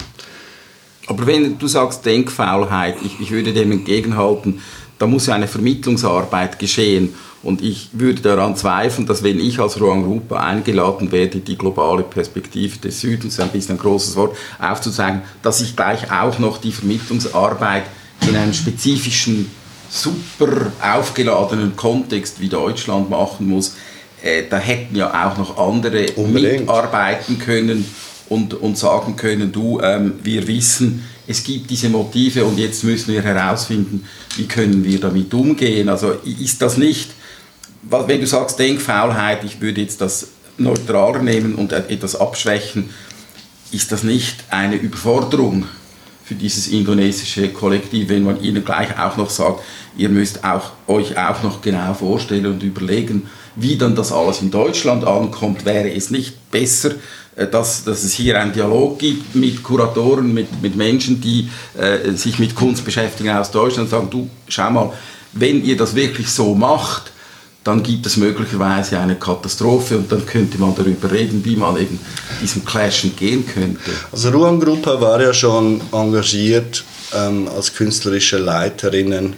Aber wenn du sagst Denkfaulheit, ich, ich würde dem entgegenhalten, da muss ja eine Vermittlungsarbeit geschehen. Und ich würde daran zweifeln, dass wenn ich als Ruang Rupa eingeladen werde, die globale Perspektive des Südens, ein bisschen ein großes Wort, aufzuzeigen, dass ich gleich auch noch die Vermittlungsarbeit in einem spezifischen, super aufgeladenen Kontext wie Deutschland machen muss. Äh, da hätten ja auch noch andere Unbedingt. mitarbeiten können und, und sagen können, du, ähm, wir wissen, es gibt diese Motive und jetzt müssen wir herausfinden, wie können wir damit umgehen. Also ist das nicht, wenn du sagst Denkfaulheit, ich würde jetzt das neutraler nehmen und etwas abschwächen, ist das nicht eine Überforderung für dieses indonesische Kollektiv, wenn man ihnen gleich auch noch sagt, ihr müsst auch, euch auch noch genau vorstellen und überlegen, wie dann das alles in Deutschland ankommt, wäre es nicht besser, äh, dass, dass es hier einen Dialog gibt mit Kuratoren, mit, mit Menschen, die äh, sich mit Kunst beschäftigen aus Deutschland und sagen, du, schau mal, wenn ihr das wirklich so macht, dann gibt es möglicherweise eine Katastrophe und dann könnte man darüber reden, wie man eben diesem Clash entgehen könnte. Also Ruan Gruppe war ja schon engagiert ähm, als künstlerische Leiterinnen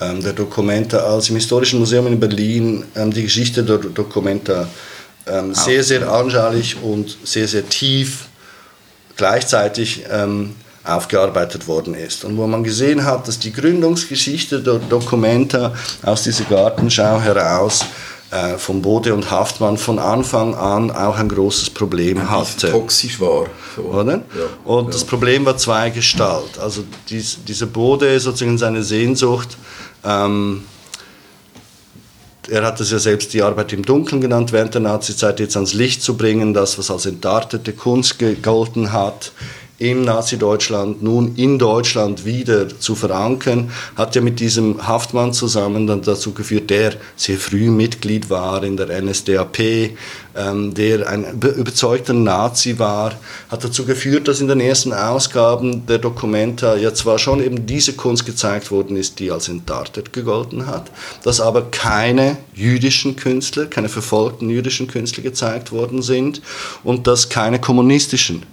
ähm, der Documenta, als im Historischen Museum in Berlin ähm, die Geschichte der Documenta ähm, sehr, sehr anschaulich und sehr, sehr tief gleichzeitig ähm, aufgearbeitet worden ist. Und wo man gesehen hat, dass die Gründungsgeschichte der Dokumenta aus dieser Gartenschau heraus äh, von Bode und Haftmann von Anfang an auch ein großes Problem Ein hatte. toxisch war. So. Oder? Ja, und ja. das Problem war zweigestalt. Also dies, dieser Bode sozusagen seine Sehnsucht, ähm, er hat es ja selbst die Arbeit im Dunkeln genannt, während der Nazizeit jetzt ans Licht zu bringen, das, was als entartete Kunst gegolten hat, im Nazi-Deutschland nun in Deutschland wieder zu verankern, hat ja mit diesem Haftmann zusammen dann dazu geführt, der sehr früh Mitglied war in der NSDAP, ähm, der ein überzeugter Nazi war, hat dazu geführt, dass in den ersten Ausgaben der Documenta ja zwar schon eben diese Kunst gezeigt worden ist, die als entartet gegolten hat, dass aber keine jüdischen Künstler, keine verfolgten jüdischen Künstler gezeigt worden sind und dass keine kommunistischen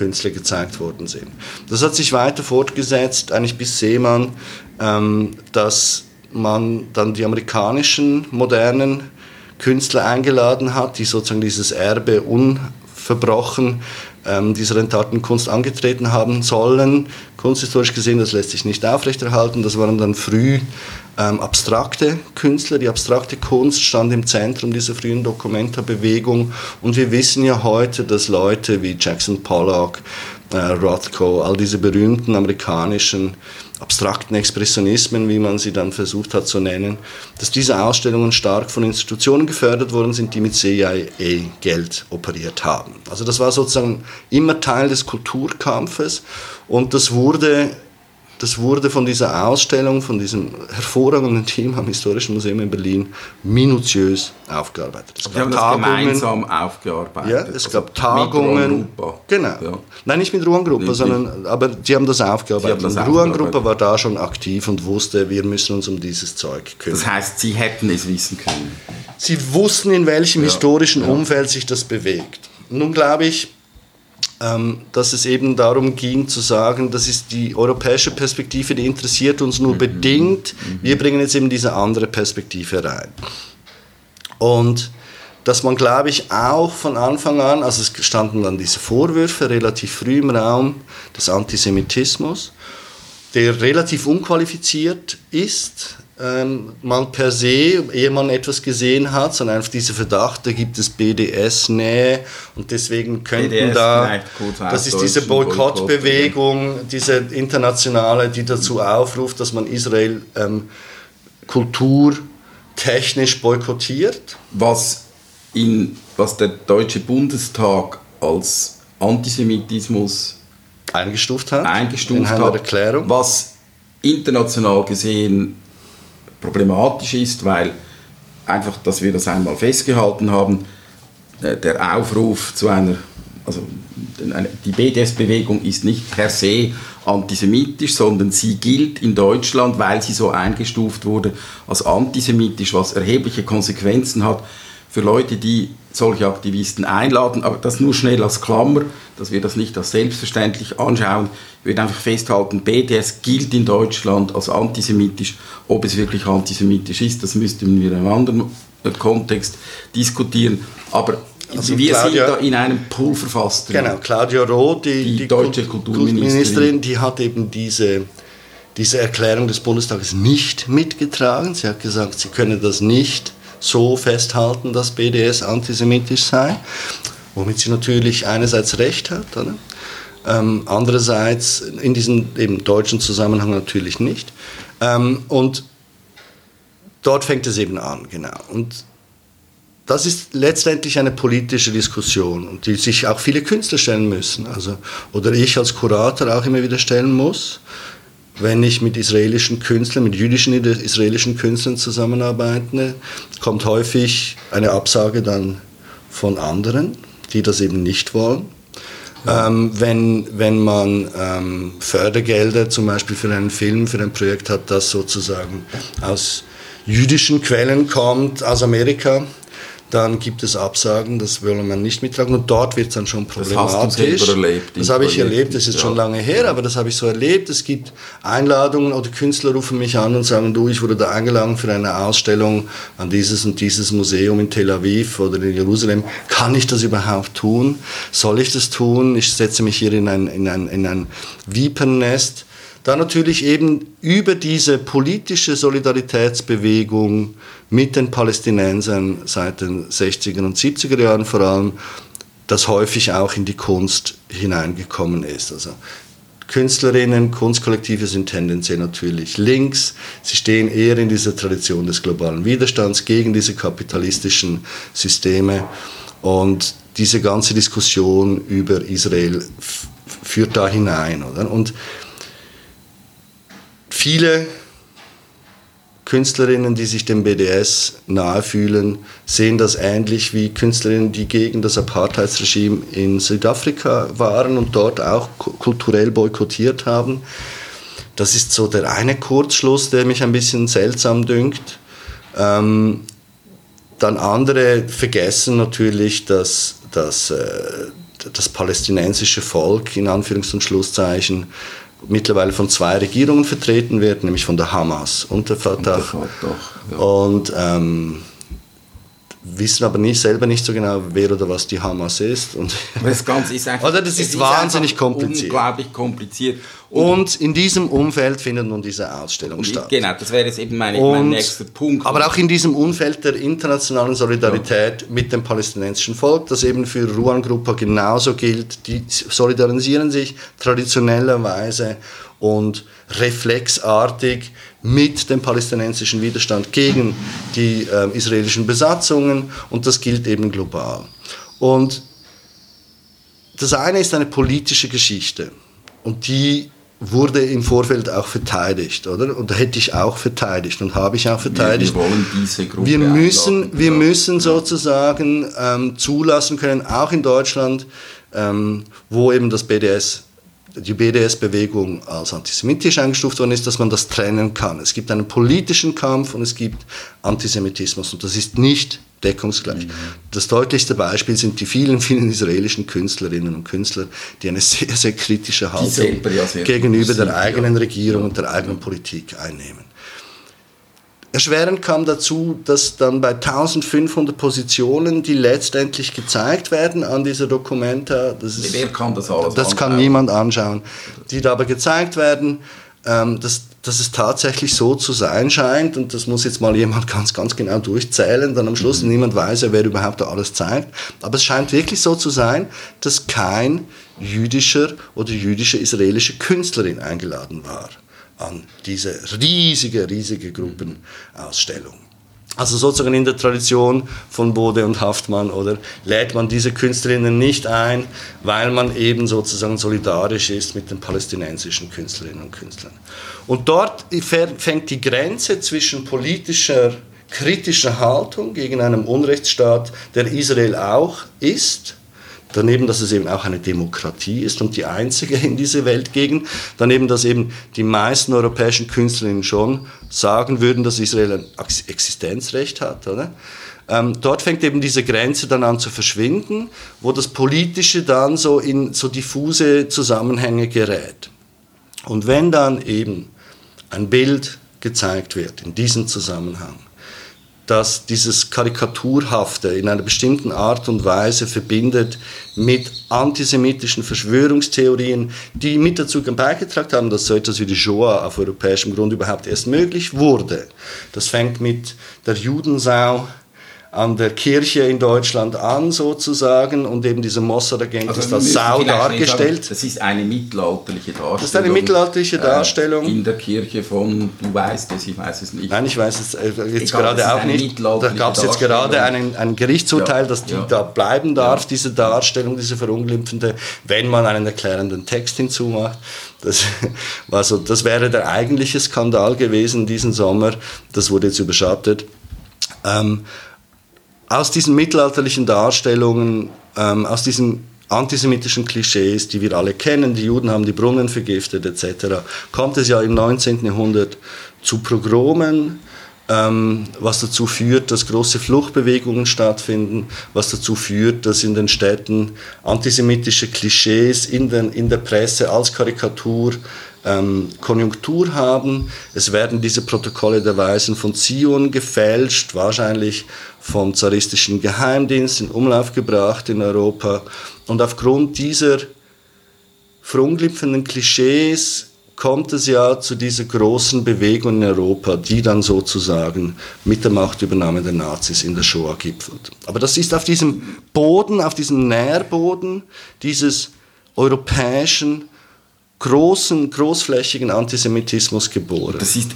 Künstler gezeigt worden sind. Das hat sich weiter fortgesetzt, eigentlich bis Seemann, ähm, dass man dann die amerikanischen modernen Künstler eingeladen hat, die sozusagen dieses Erbe unverbrochen ähm, dieser entarten Kunst angetreten haben sollen. Kunsthistorisch gesehen, das lässt sich nicht aufrechterhalten. Das waren dann früh ähm, abstrakte Künstler. Die abstrakte Kunst stand im Zentrum dieser frühen Documenta-Bewegung. Und wir wissen ja heute, dass Leute wie Jackson Pollock, äh, Rothko, all diese berühmten amerikanischen abstrakten Expressionismen, wie man sie dann versucht hat zu nennen, dass diese Ausstellungen stark von Institutionen gefördert worden sind, die mit CIA-Geld operiert haben. Also das war sozusagen immer Teil des Kulturkampfes und das wurde das wurde von dieser Ausstellung, von diesem hervorragenden Team am Historischen Museum in Berlin minutiös aufgearbeitet. Es gab das gemeinsam aufgearbeitet. Ja, es gab also Tagungen. Genau. Ja. Nein, nicht mit Ruan-Gruppe, sondern aber die haben das aufgearbeitet. Haben das Ruan-Gruppe war da schon aktiv und wusste, wir müssen uns um dieses Zeug kümmern. Das heißt, sie hätten es wissen können. Sie wussten, in welchem ja. historischen ja. Umfeld sich das bewegt. Nun glaube ich, dass es eben darum ging zu sagen, das ist die europäische Perspektive, die interessiert uns nur mhm. bedingt. Mhm. Wir bringen jetzt eben diese andere Perspektive rein. Und dass man, glaube ich, auch von Anfang an, also es standen dann diese Vorwürfe relativ früh im Raum des Antisemitismus, der relativ unqualifiziert ist, ähm, mal per se, ehe man etwas gesehen hat, sondern einfach dieser Verdacht, da gibt es BDS-Nähe und deswegen könnten BDS da, das ist diese Boykottbewegung, diese internationale, die dazu aufruft, dass man Israel ähm, kulturtechnisch boykottiert. Was, in, was der Deutsche Bundestag als Antisemitismus eingestuft hat, eingestuft hat Erklärung. was international gesehen problematisch ist, weil einfach, dass wir das einmal festgehalten haben, äh, der Aufruf zu einer, also die BDS-Bewegung ist nicht per se antisemitisch, sondern sie gilt in Deutschland, weil sie so eingestuft wurde, als antisemitisch, was erhebliche Konsequenzen hat für Leute, die solche Aktivisten einladen, aber das nur schnell als Klammer, dass wir das nicht als selbstverständlich anschauen. Ich würde einfach festhalten, BDS gilt in Deutschland als antisemitisch. Ob es wirklich antisemitisch ist, das müssten wir in einem anderen äh, Kontext diskutieren. Aber also wir Claudia, sind da in einem Pool verfasst. Genau, Claudia Roth, die, die, die deutsche Kulturministerin, Kulturministerin, die hat eben diese diese Erklärung des Bundestages nicht mitgetragen. Sie hat gesagt, sie könne das nicht so festhalten, dass BDS antisemitisch sei, womit sie natürlich einerseits recht hat, oder? Ähm, andererseits in diesem eben deutschen Zusammenhang natürlich nicht. Ähm, und dort fängt es eben an, genau. Und das ist letztendlich eine politische Diskussion die sich auch viele Künstler stellen müssen. Also, oder ich als Kurator auch immer wieder stellen muss, wenn ich mit israelischen Künstlern, mit jüdischen israelischen Künstlern zusammenarbeite, kommt häufig eine Absage dann von anderen, die das eben nicht wollen. Ja. Ähm, wenn, wenn man ähm, Fördergelder zum Beispiel für einen Film, für ein Projekt hat, das sozusagen aus jüdischen Quellen kommt, aus Amerika, dann gibt es Absagen, das will man nicht mittragen und dort wird es dann schon problematisch. Das, erlebt, das habe ich erlebt, das ist ja. schon lange her, aber das habe ich so erlebt. Es gibt Einladungen oder Künstler rufen mich an und sagen, du, ich wurde da eingeladen für eine Ausstellung an dieses und dieses Museum in Tel Aviv oder in Jerusalem. Kann ich das überhaupt tun? Soll ich das tun? Ich setze mich hier in ein, in ein, in ein Vipernest. Da natürlich eben über diese politische Solidaritätsbewegung mit den Palästinensern seit den 60er und 70er Jahren vor allem, das häufig auch in die Kunst hineingekommen ist. Also Künstlerinnen, Kunstkollektive sind tendenziell natürlich links. Sie stehen eher in dieser Tradition des globalen Widerstands gegen diese kapitalistischen Systeme. Und diese ganze Diskussion über Israel führt da hinein. Oder? Und viele Künstlerinnen, die sich dem BDS nahe fühlen, sehen das ähnlich wie Künstlerinnen, die gegen das Apartheidsregime in Südafrika waren und dort auch kulturell boykottiert haben. Das ist so der eine Kurzschluss, der mich ein bisschen seltsam dünkt. Ähm, dann andere vergessen natürlich, dass, dass äh, das palästinensische Volk in Anführungs- und Schlusszeichen mittlerweile von zwei Regierungen vertreten wird, nämlich von der Hamas und der Fatah. Und, der Fatah, ja. und ähm, wissen aber nicht, selber nicht so genau, wer oder was die Hamas ist. Und das Ganze ist <laughs> einfach, oder das ist, ist wahnsinnig kompliziert. Unglaublich kompliziert. Und, in diesem Umfeld findet nun diese Ausstellung statt. Genau, das wäre jetzt eben meine, und, mein nächster Punkt. Aber auch in diesem Umfeld der internationalen Solidarität ja. mit dem palästinensischen Volk, das eben für Ruan Gruppa genauso gilt. Die solidarisieren sich traditionellerweise und reflexartig mit dem palästinensischen Widerstand gegen die äh, israelischen Besatzungen und das gilt eben global. Und das eine ist eine politische Geschichte und die wurde im Vorfeld auch verteidigt, oder? Und da hätte ich auch verteidigt und habe ich auch verteidigt. Wir, wir wollen diese Gruppe Wir müssen, wir müssen sozusagen ähm, zulassen können, auch in Deutschland, ähm, wo eben das BDS die BDS-Bewegung als antisemitisch eingestuft worden ist, dass man das trennen kann. Es gibt einen politischen Kampf und es gibt Antisemitismus und das ist nicht deckungsgleich. Mhm. Das deutlichste Beispiel sind die vielen, vielen israelischen Künstlerinnen und Künstler, die eine sehr, sehr kritische Haltung ja gegenüber der eigenen Regierung und der eigenen Politik einnehmen. Erschwerend kam dazu, dass dann bei 1500 Positionen, die letztendlich gezeigt werden an dieser Dokumenta, das ist, wer kann das alles Das kann niemand anschauen, die da aber gezeigt werden, ähm, dass, dass es tatsächlich so zu sein scheint und das muss jetzt mal jemand <laughs> ganz, ganz genau durchzählen, dann am Schluss mhm. niemand weiß, wer überhaupt da alles zeigt, aber es scheint wirklich so zu sein, dass kein jüdischer oder jüdische israelische Künstlerin eingeladen war an diese riesige, riesige Gruppenausstellung. Also sozusagen in der Tradition von Bode und Haftmann oder lädt man diese Künstlerinnen nicht ein, weil man eben sozusagen solidarisch ist mit den palästinensischen Künstlerinnen und Künstlern. Und dort fängt die Grenze zwischen politischer, kritischer Haltung gegen einen Unrechtsstaat, der Israel auch ist, Daneben, dass es eben auch eine Demokratie ist und die einzige in dieser Weltgegend. Daneben, dass eben die meisten europäischen Künstlerinnen schon sagen würden, dass Israel ein Existenzrecht hat. Oder? Ähm, dort fängt eben diese Grenze dann an zu verschwinden, wo das Politische dann so in so diffuse Zusammenhänge gerät. Und wenn dann eben ein Bild gezeigt wird in diesem Zusammenhang, dass dieses Karikaturhafte in einer bestimmten Art und Weise verbindet mit antisemitischen Verschwörungstheorien, die mit dazu beigetragen haben, dass so etwas wie die Shoah auf europäischem Grund überhaupt erst möglich wurde. Das fängt mit der Judensau an der Kirche in Deutschland an, sozusagen, und eben dieser Mossad-Agent Also ist als Sau dargestellt. Sagen, das ist eine mittelalterliche Darstellung. Das ist eine mittelalterliche Darstellung. Äh, in der Kirche von, du weißt es, ich weiß es nicht. Nein, ich weiß es äh, jetzt Egal, gerade auch nicht. Da gab es jetzt gerade Darstellung. einen, ein Gerichtsurteil, Ja, dass die ja. da bleiben darf, diese Darstellung, diese verunglimpfende, wenn man einen erklärenden Text hinzumacht. Das, <laughs> also, das wäre der eigentliche Skandal gewesen diesen Sommer. Das wurde jetzt überschattet. Ähm, aus diesen mittelalterlichen Darstellungen, ähm, aus diesen antisemitischen Klischees, die wir alle kennen, die Juden haben die Brunnen vergiftet etc., kommt es ja im 19. Jahrhundert zu Pogromen, ähm, was dazu führt, dass große Fluchtbewegungen stattfinden, was dazu führt, dass in den Städten antisemitische Klischees in, den, in der Presse als Karikatur ähm, Konjunktur haben. Es werden diese Protokolle der Weisen von Zion gefälscht, wahrscheinlich vom zaristischen Geheimdienst in Umlauf gebracht in Europa. Und aufgrund dieser verunglimpfenden Klischees kommt es ja zu dieser großen Bewegung in Europa, die dann sozusagen mit der Machtübernahme der Nazis in der Shoah gipfelt. Aber das ist auf diesem Boden, auf diesem Nährboden dieses europäischen, großen, großflächigen Antisemitismus geboren. Das ist,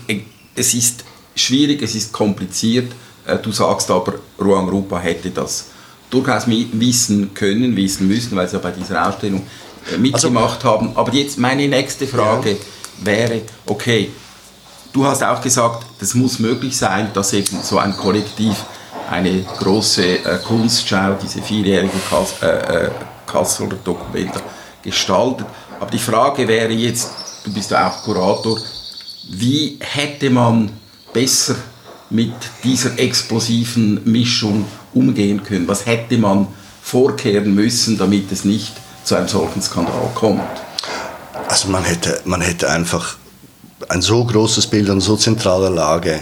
es ist schwierig, es ist kompliziert. Äh, Du sagst aber, Ruang Rupa hätte das durchaus wissen können, wissen müssen, weil sie ja bei dieser Ausstellung äh, mitgemacht haben. Aber jetzt meine nächste Frage wäre, okay, du hast auch gesagt, das muss möglich sein, dass eben so ein Kollektiv eine große äh, Kunstschau, diese vierjährige Kass, äh, äh, Kasseler Dokumenta gestaltet. Aber die Frage wäre jetzt, du bist ja auch Kurator, wie hätte man besser mit dieser explosiven Mischung umgehen können? Was hätte man vorkehren müssen, damit es nicht zu einem solchen Skandal kommt? Also man hätte, man hätte einfach ein so großes Bild an so zentraler Lage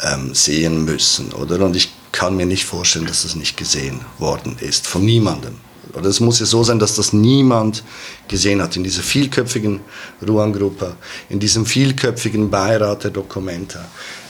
ähm, sehen müssen, oder? Und ich kann mir nicht vorstellen, dass das nicht gesehen worden ist, von niemandem. Oder es muss ja so sein, dass das niemand gesehen hat in dieser vielköpfigen Ruan-Gruppe, in diesem vielköpfigen Beirat der Documenta,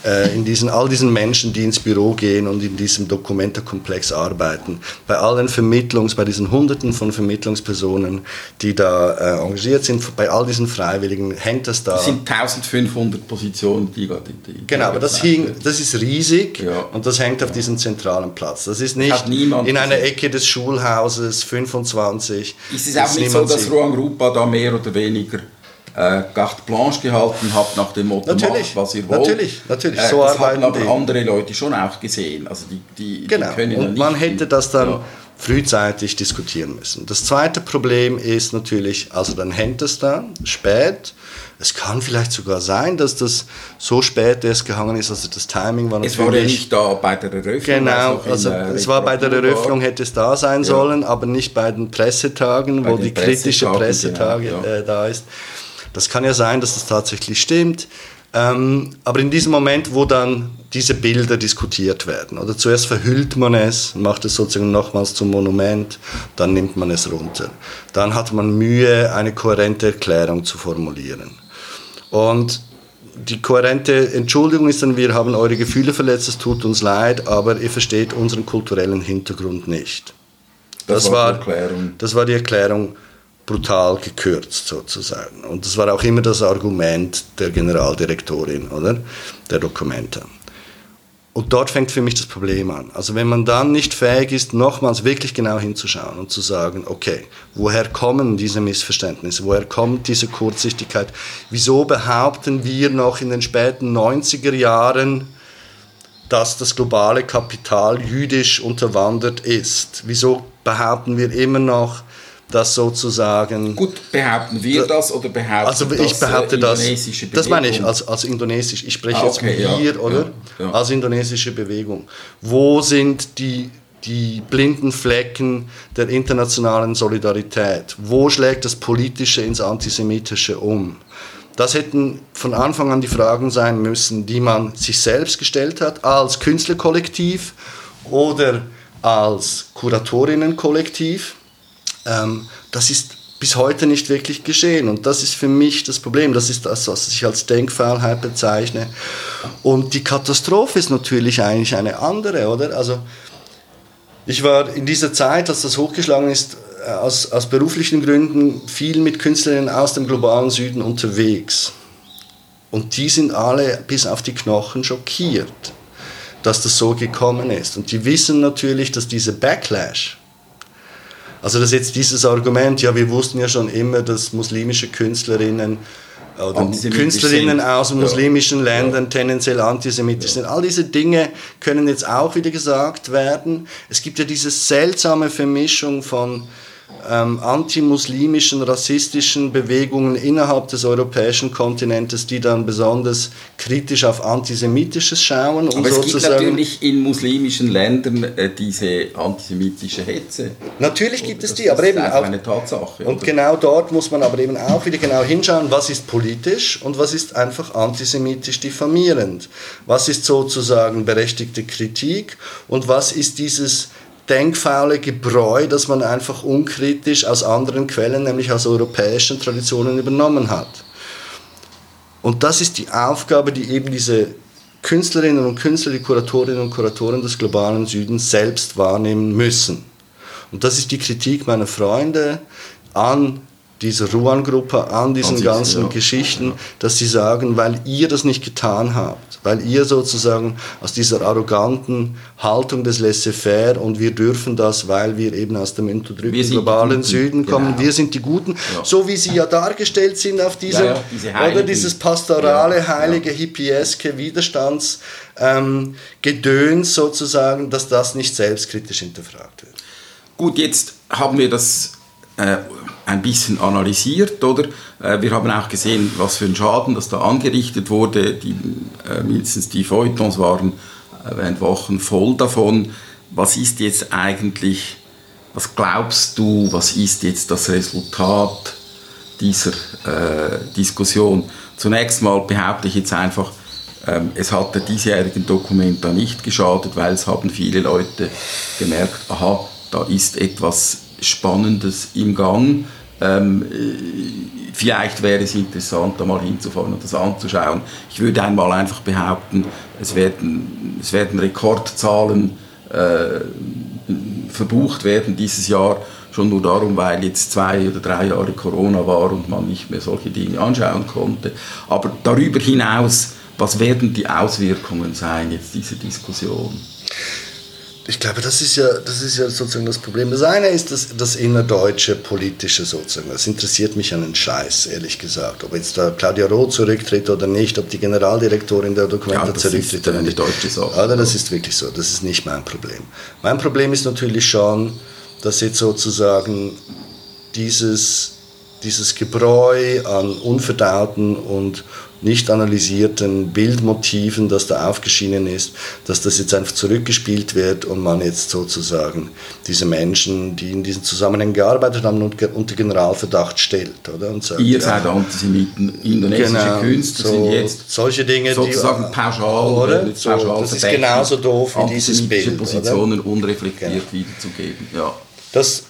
äh, in diesen, all diesen Menschen, die ins Büro gehen und in diesem Documenta-Komplex arbeiten, bei allen Vermittlungs, bei diesen Hunderten von Vermittlungspersonen, die da äh, engagiert sind, bei all diesen Freiwilligen, hängt das da. Es sind 1500 Positionen, die gerade die, die Genau, aber das, hing, das ist riesig Ja. und das hängt auf diesem zentralen Platz. Das ist nicht in einer. Ecke des Schulhauses 25. Ist es auch das nicht so, dass sieht. Ruang Rupa da mehr oder weniger äh, carte blanche gehalten hat nach dem Motto, Natürlich, macht was ihr wollt? natürlich, natürlich, Äh, so das haben aber die. andere Leute schon auch gesehen. Also die, die, Genau, die können ja und nicht man hätte das dann Ja. Frühzeitig diskutieren müssen. Das zweite Problem ist natürlich, also dann hängt es da, spät. Es kann vielleicht sogar sein, dass das so spät erst gehangen ist, also das Timing war Es natürlich... war ja nicht da bei der Eröffnung. Genau, also der es war bei der Eröffnung, hätte es da sein sollen, aber nicht bei den Pressetagen, Bei wo den die kritische Pressetagen, Pressetage genau, ja. äh, da ist. Das kann ja sein, dass das tatsächlich stimmt. Ähm, aber in diesem Moment, wo dann diese Bilder diskutiert werden, oder zuerst verhüllt man es, macht es sozusagen nochmals zum Monument, dann nimmt man es runter. Dann hat man Mühe, eine kohärente Erklärung zu formulieren. Und die kohärente Entschuldigung ist dann, wir haben eure Gefühle verletzt, es tut uns leid, aber ihr versteht unseren kulturellen Hintergrund nicht. Das war die Erklärung. Das war die Erklärung brutal gekürzt sozusagen. Und das war auch immer das Argument der Generaldirektorin, oder? Der Dokumenta. Und dort fängt für mich das Problem an. Also wenn man dann nicht fähig ist, nochmals wirklich genau hinzuschauen und zu sagen, okay, woher kommen diese Missverständnisse, woher kommt diese Kurzsichtigkeit, wieso behaupten wir noch in den späten 90er Jahren, dass das globale Kapital jüdisch unterwandert ist? Wieso behaupten wir immer noch, dass sozusagen Gut, behaupten wir das oder behaupten also das ich behaupte äh, das. indonesische Das meine ich Bewegung? als, als indonesisch. Ich spreche Ah, jetzt okay, von ja, hier, oder? ja, ja. Als indonesische Bewegung. Wo sind die, die blinden Flecken der internationalen Solidarität? Wo schlägt das Politische ins Antisemitische um? Das hätten von Anfang an die Fragen sein müssen, die man sich selbst gestellt hat, als Künstlerkollektiv oder als Kuratorinnenkollektiv. Ähm, das ist bis heute nicht wirklich geschehen. Und das ist für mich das Problem. Das ist das, was ich als Denkfaulheit bezeichne. Und die Katastrophe ist natürlich eigentlich eine andere, oder? Also, ich war in dieser Zeit, als das hochgeschlagen ist, äh, aus, aus beruflichen Gründen viel mit Künstlerinnen aus dem globalen Süden unterwegs. Und die sind alle bis auf die Knochen schockiert, dass das so gekommen ist. Und die wissen natürlich, dass dieser Backlash, also dass jetzt dieses Argument, ja, wir wussten ja schon immer, dass muslimische Künstlerinnen oder Künstlerinnen sind. aus muslimischen ja. Ländern ja. tendenziell antisemitisch ja. sind. All diese Dinge können jetzt auch wieder gesagt werden. Es gibt ja diese seltsame Vermischung von ähm, antimuslimischen, rassistischen Bewegungen innerhalb des europäischen Kontinentes, die dann besonders kritisch auf Antisemitisches schauen. Um Aber es gibt natürlich in muslimischen Ländern äh, diese antisemitische Hetze. Natürlich gibt es die, aber eben auch eine Tatsache. Und oder? genau dort muss man aber eben auch wieder genau hinschauen, was ist politisch und was ist einfach antisemitisch diffamierend. Was ist sozusagen berechtigte Kritik und was ist dieses denkfaule Gebräu, das man einfach unkritisch aus anderen Quellen, nämlich aus europäischen Traditionen übernommen hat. Und das ist die Aufgabe, die eben diese Künstlerinnen und Künstler, die Kuratorinnen und Kuratoren des globalen Südens selbst wahrnehmen müssen. Und das ist die Kritik meiner Freunde an dieser Ruan-Gruppe, an diesen an ganzen. Geschichten, dass sie sagen, weil ihr das nicht getan habt, weil ihr sozusagen aus dieser arroganten Haltung des Laissez-faire und wir dürfen das, weil wir eben aus dem unterdrückten globalen Süden kommen, genau. wir sind die Guten, ja. so wie sie ja dargestellt sind auf diesem, ja, diese oder dieses pastorale, heilige, hippieske Widerstandsgedöns ähm, sozusagen, dass das nicht selbstkritisch hinterfragt wird. Gut, jetzt haben wir das äh, ein bisschen analysiert, oder? Äh, wir haben auch gesehen, was für ein Schaden das da angerichtet wurde. Die, äh, mindestens die Feuilletons waren äh, während Wochen voll davon. Was ist jetzt eigentlich, was glaubst du, was ist jetzt das Resultat dieser äh, Diskussion? Zunächst mal behaupte ich jetzt einfach, ähm, es hat der diesjährigen Dokument da nicht geschadet, weil es haben viele Leute gemerkt, aha, da ist etwas Spannendes im Gang. Ähm, äh, vielleicht wäre es interessant, da mal hinzufahren und das anzuschauen. Ich würde einmal einfach behaupten, es werden, es werden Rekordzahlen äh, verbucht werden dieses Jahr, schon nur darum, weil jetzt zwei oder drei Jahre Corona war und man nicht mehr solche Dinge anschauen konnte. Aber darüber hinaus, was werden die Auswirkungen sein jetzt dieser Diskussion? Ich glaube, das ist ja, das ist ja sozusagen das Problem. Das eine ist das, das innerdeutsche politische sozusagen. Das interessiert mich einen Scheiß, ehrlich gesagt. Ob jetzt da Claudia Roth zurücktritt oder nicht, ob die Generaldirektorin der Dokumenta ja, zurücktritt oder nicht. Deutsche Sache. Oder das ist wirklich so. Das ist nicht mein Problem. Mein Problem ist natürlich schon, dass jetzt sozusagen dieses, dieses Gebräu an unverdauten und nicht analysierten Bildmotiven, das da aufgeschienen ist, dass das jetzt einfach zurückgespielt wird und man jetzt sozusagen diese Menschen, die in diesen Zusammenhängen gearbeitet haben, unter Generalverdacht stellt. Oder? Und sagt, Ihr seid Antisemiten, indonesische genau, Künstler so, sind jetzt solche Dinge, sozusagen die, pauschal, oder? So, pauschal das ist genauso doof wie dieses Bild. Positionen oder? unreflektiert genau. wiederzugeben. Ja. Das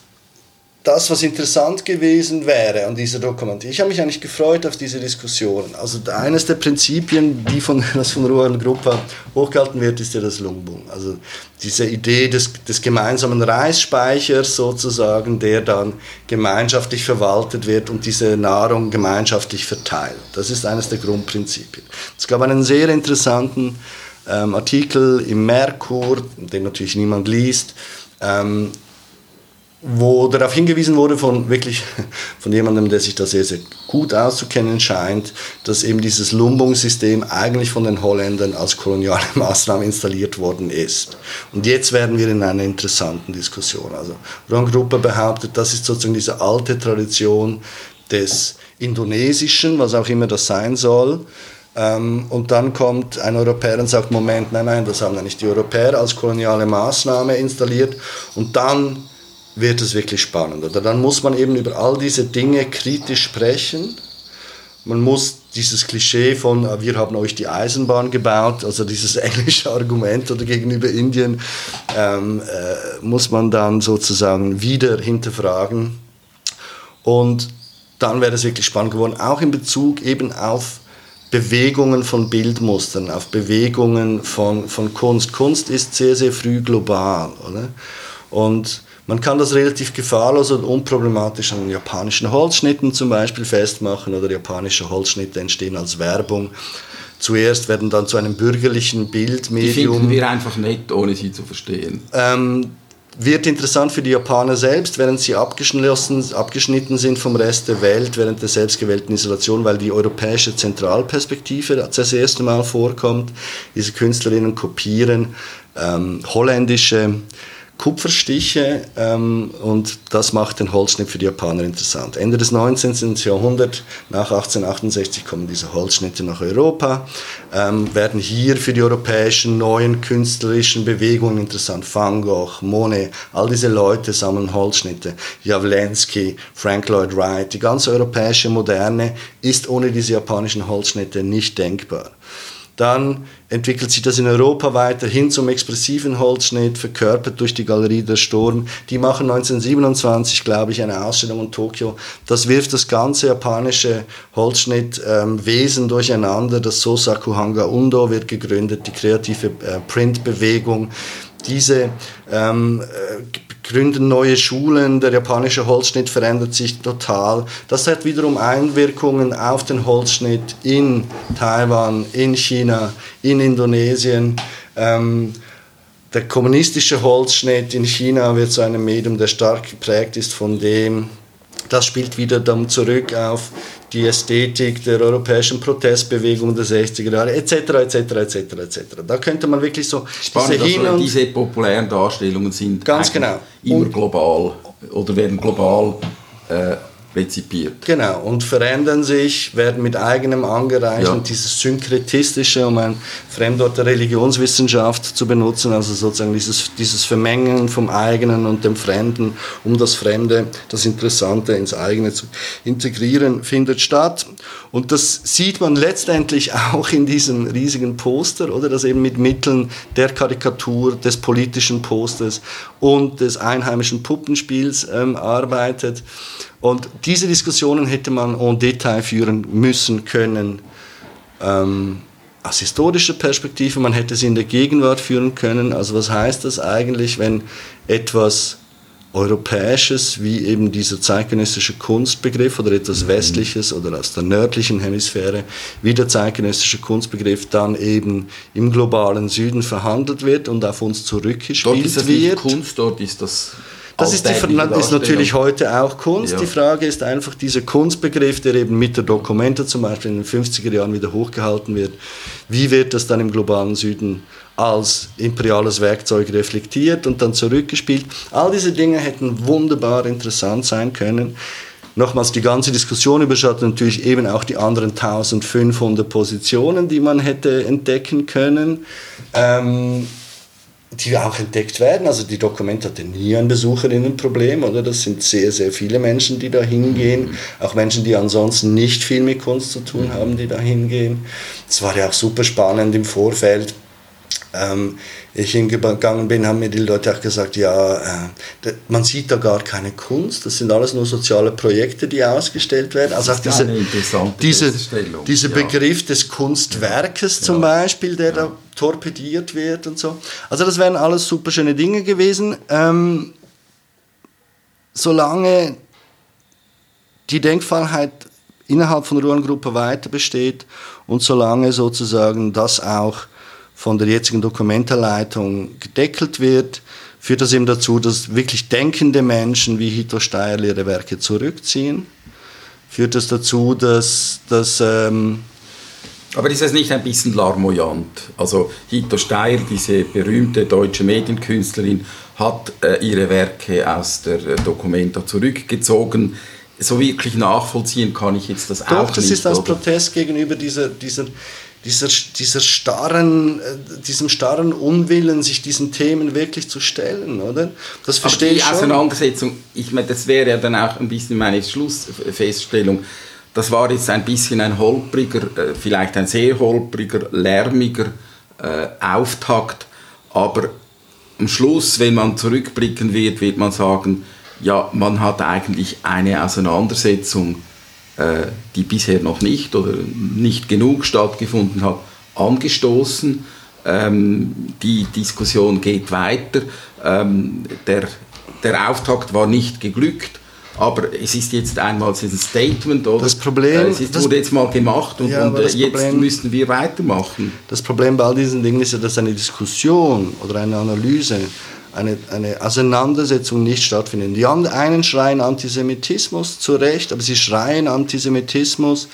das, was interessant gewesen wäre an dieser Dokument. Ich habe mich eigentlich gefreut auf diese Diskussionen. Also eines der Prinzipien, die von, <laughs> das von Ruan Gruppe hochgehalten wird, ist ja das Lungbung. Also diese Idee des, des gemeinsamen Reisspeichers sozusagen, der dann gemeinschaftlich verwaltet wird und diese Nahrung gemeinschaftlich verteilt. Das ist eines der Grundprinzipien. Es gab einen sehr interessanten ähm, Artikel im Merkur, den natürlich niemand liest, ähm, wo darauf hingewiesen wurde von wirklich <laughs> von jemandem, der sich da sehr, sehr gut auszukennen scheint, dass eben dieses Lumbung-System eigentlich von den Holländern als koloniale <laughs> Maßnahme installiert worden ist. Und jetzt werden wir in einer interessanten Diskussion. Also Ron Gruppe behauptet, das ist sozusagen diese alte Tradition des Indonesischen, was auch immer das sein soll. Ähm, und dann kommt ein Europäer und sagt, Moment, nein, nein, das haben ja nicht die Europäer als koloniale Maßnahme installiert. Und dann wird es wirklich spannend. Oder dann muss man eben über all diese Dinge kritisch sprechen. Man muss dieses Klischee von ah, wir haben euch die Eisenbahn gebaut, also dieses <laughs> englische Argument oder gegenüber Indien, ähm, äh, muss man dann sozusagen wieder hinterfragen. Und dann wäre es wirklich spannend geworden, auch in Bezug eben auf Bewegungen von Bildmustern, auf Bewegungen von, von Kunst. Kunst ist sehr, sehr früh global. Oder? Und man kann das relativ gefahrlos und unproblematisch an japanischen Holzschnitten zum Beispiel festmachen oder japanische Holzschnitte entstehen als Werbung. Zuerst werden dann zu einem bürgerlichen Bildmedium. Die finden wir einfach nett, ohne sie zu verstehen. Ähm, wird interessant für die Japaner selbst, während sie abgeschlossen, abgeschnitten sind vom Rest der Welt während der selbstgewählten Isolation, weil die europäische Zentralperspektive das erste Mal vorkommt. Diese Künstlerinnen kopieren ähm, holländische Kupferstiche ähm, und das macht den Holzschnitt für die Japaner interessant. Ende des 19. Jahrhunderts, nach 1868, kommen diese Holzschnitte nach Europa, ähm, werden hier für die europäischen neuen künstlerischen Bewegungen interessant. Van Gogh, Monet, all diese Leute sammeln Holzschnitte. Jawlensky, Frank Lloyd Wright, die ganze europäische Moderne ist ohne diese japanischen Holzschnitte nicht denkbar. Dann entwickelt sich das in Europa weiter hin zum expressiven Holzschnitt, verkörpert durch die Galerie der Sturm. Die machen 1927, glaube ich, eine Ausstellung in Tokio. Das wirft das ganze japanische Holzschnittwesen ähm, durcheinander. Das Sosaku Hanga Undo wird gegründet, die kreative äh, Printbewegung. Diese ähm, äh, gründen neue Schulen, der japanische Holzschnitt verändert sich total. Das hat wiederum Einwirkungen auf den Holzschnitt in Taiwan, in China, in Indonesien. Ähm, der kommunistische Holzschnitt in China wird zu einem Medium, der stark geprägt ist von dem. Das spielt wieder dann zurück auf die Ästhetik der europäischen Protestbewegung der 60er Jahre, etc., etc., etc., etc. Da könnte man wirklich so Spannend, diese, und diese populären Darstellungen sind ganz genau. immer und global oder werden global äh, rezipiert. Genau, und verändern sich, werden mit eigenem angereichert. Ja. Dieses Synkretistische, um ein Fremdwort der Religionswissenschaft zu benutzen, also sozusagen dieses, dieses Vermengen vom eigenen und dem Fremden, um das Fremde, das Interessante ins eigene zu integrieren, findet statt. Und das sieht man letztendlich auch in diesem riesigen Poster, oder? Das eben mit Mitteln der Karikatur, des politischen Posters und des einheimischen Puppenspiels ähm, arbeitet. Und diese Diskussionen hätte man en Detail führen müssen können. Ähm, aus historischer Perspektive, man hätte sie in der Gegenwart führen können. Also was heißt das eigentlich, wenn etwas Europäisches, wie eben dieser zeitgenössische Kunstbegriff oder etwas. Westliches oder aus der nördlichen Hemisphäre, wie der zeitgenössische Kunstbegriff dann eben im globalen Süden verhandelt wird und auf uns zurückgespielt dort ist das wird. Kunst, dort ist das das ist, die, ist natürlich heute auch Kunst. Ja. Die Frage ist einfach dieser Kunstbegriff, der eben mit der Dokumente zum Beispiel in den 50er Jahren wieder hochgehalten wird. Wie wird das dann im globalen Süden als imperiales Werkzeug reflektiert und dann zurückgespielt? All diese Dinge hätten wunderbar interessant sein können. Nochmals, die ganze Diskussion überschattet natürlich eben auch die anderen 1500 Positionen, die man hätte entdecken können. Ähm, die auch entdeckt werden. Also die Dokumente hatte nie ein Besucherinnenproblem, oder? Das sind sehr, sehr viele Menschen, die da hingehen. Auch Menschen, die ansonsten nicht viel mit Kunst zu tun haben, die da hingehen. Es war ja auch super spannend im Vorfeld ähm, ich hingegangen bin, haben mir die Leute auch gesagt, ja, äh, man sieht da gar keine Kunst, das sind alles nur soziale Projekte, die ausgestellt werden. Also auch diese, diese, dieser. Begriff des Kunstwerkes ja. zum Beispiel, der ja. da torpediert wird und so. Also das wären alles super schöne Dinge gewesen. Ähm, solange die Denkfreiheit innerhalb von Ruhrengruppe weiter besteht und solange sozusagen das auch von der jetzigen Dokumentarleitung gedeckelt wird, führt das eben dazu, dass wirklich denkende Menschen wie Hito Steierl ihre Werke zurückziehen. Führt das dazu, dass, dass ähm aber ist es nicht ein bisschen larmoyant? Also Hito Steyer, diese berühmte deutsche Medienkünstlerin, hat äh, ihre Werke aus der äh, Documenta zurückgezogen. So wirklich nachvollziehen kann ich jetzt das Doch, auch nicht. Doch, das ist als? Protest gegenüber dieser, dieser dieser, dieser starren, äh, diesem starren Unwillen, sich diesen Themen wirklich zu stellen, oder? Das verstehe ich schon. Auseinandersetzung, ich meine, das wäre ja dann auch ein bisschen meine Schlussfeststellung. Das war jetzt ein bisschen ein holpriger, äh, vielleicht ein sehr holpriger, lärmiger äh, Auftakt, aber am Schluss, wenn man zurückblicken wird, wird man sagen, ja, man hat eigentlich eine Auseinandersetzung, äh, die bisher noch nicht oder nicht genug stattgefunden hat, angestoßen. Ähm, die Diskussion geht weiter. Ähm, der, der Auftakt war nicht geglückt. Aber es ist jetzt einmal ein Statement, oder? Das Problem, es ist, wurde jetzt mal gemacht und, ja, und jetzt Problem, müssen wir weitermachen. Das Problem bei all diesen Dingen ist ja, dass eine Diskussion oder eine Analyse eine, eine Auseinandersetzung nicht stattfinden. Die einen schreien Antisemitismus, zu Recht, aber sie schreien Antisemitismus.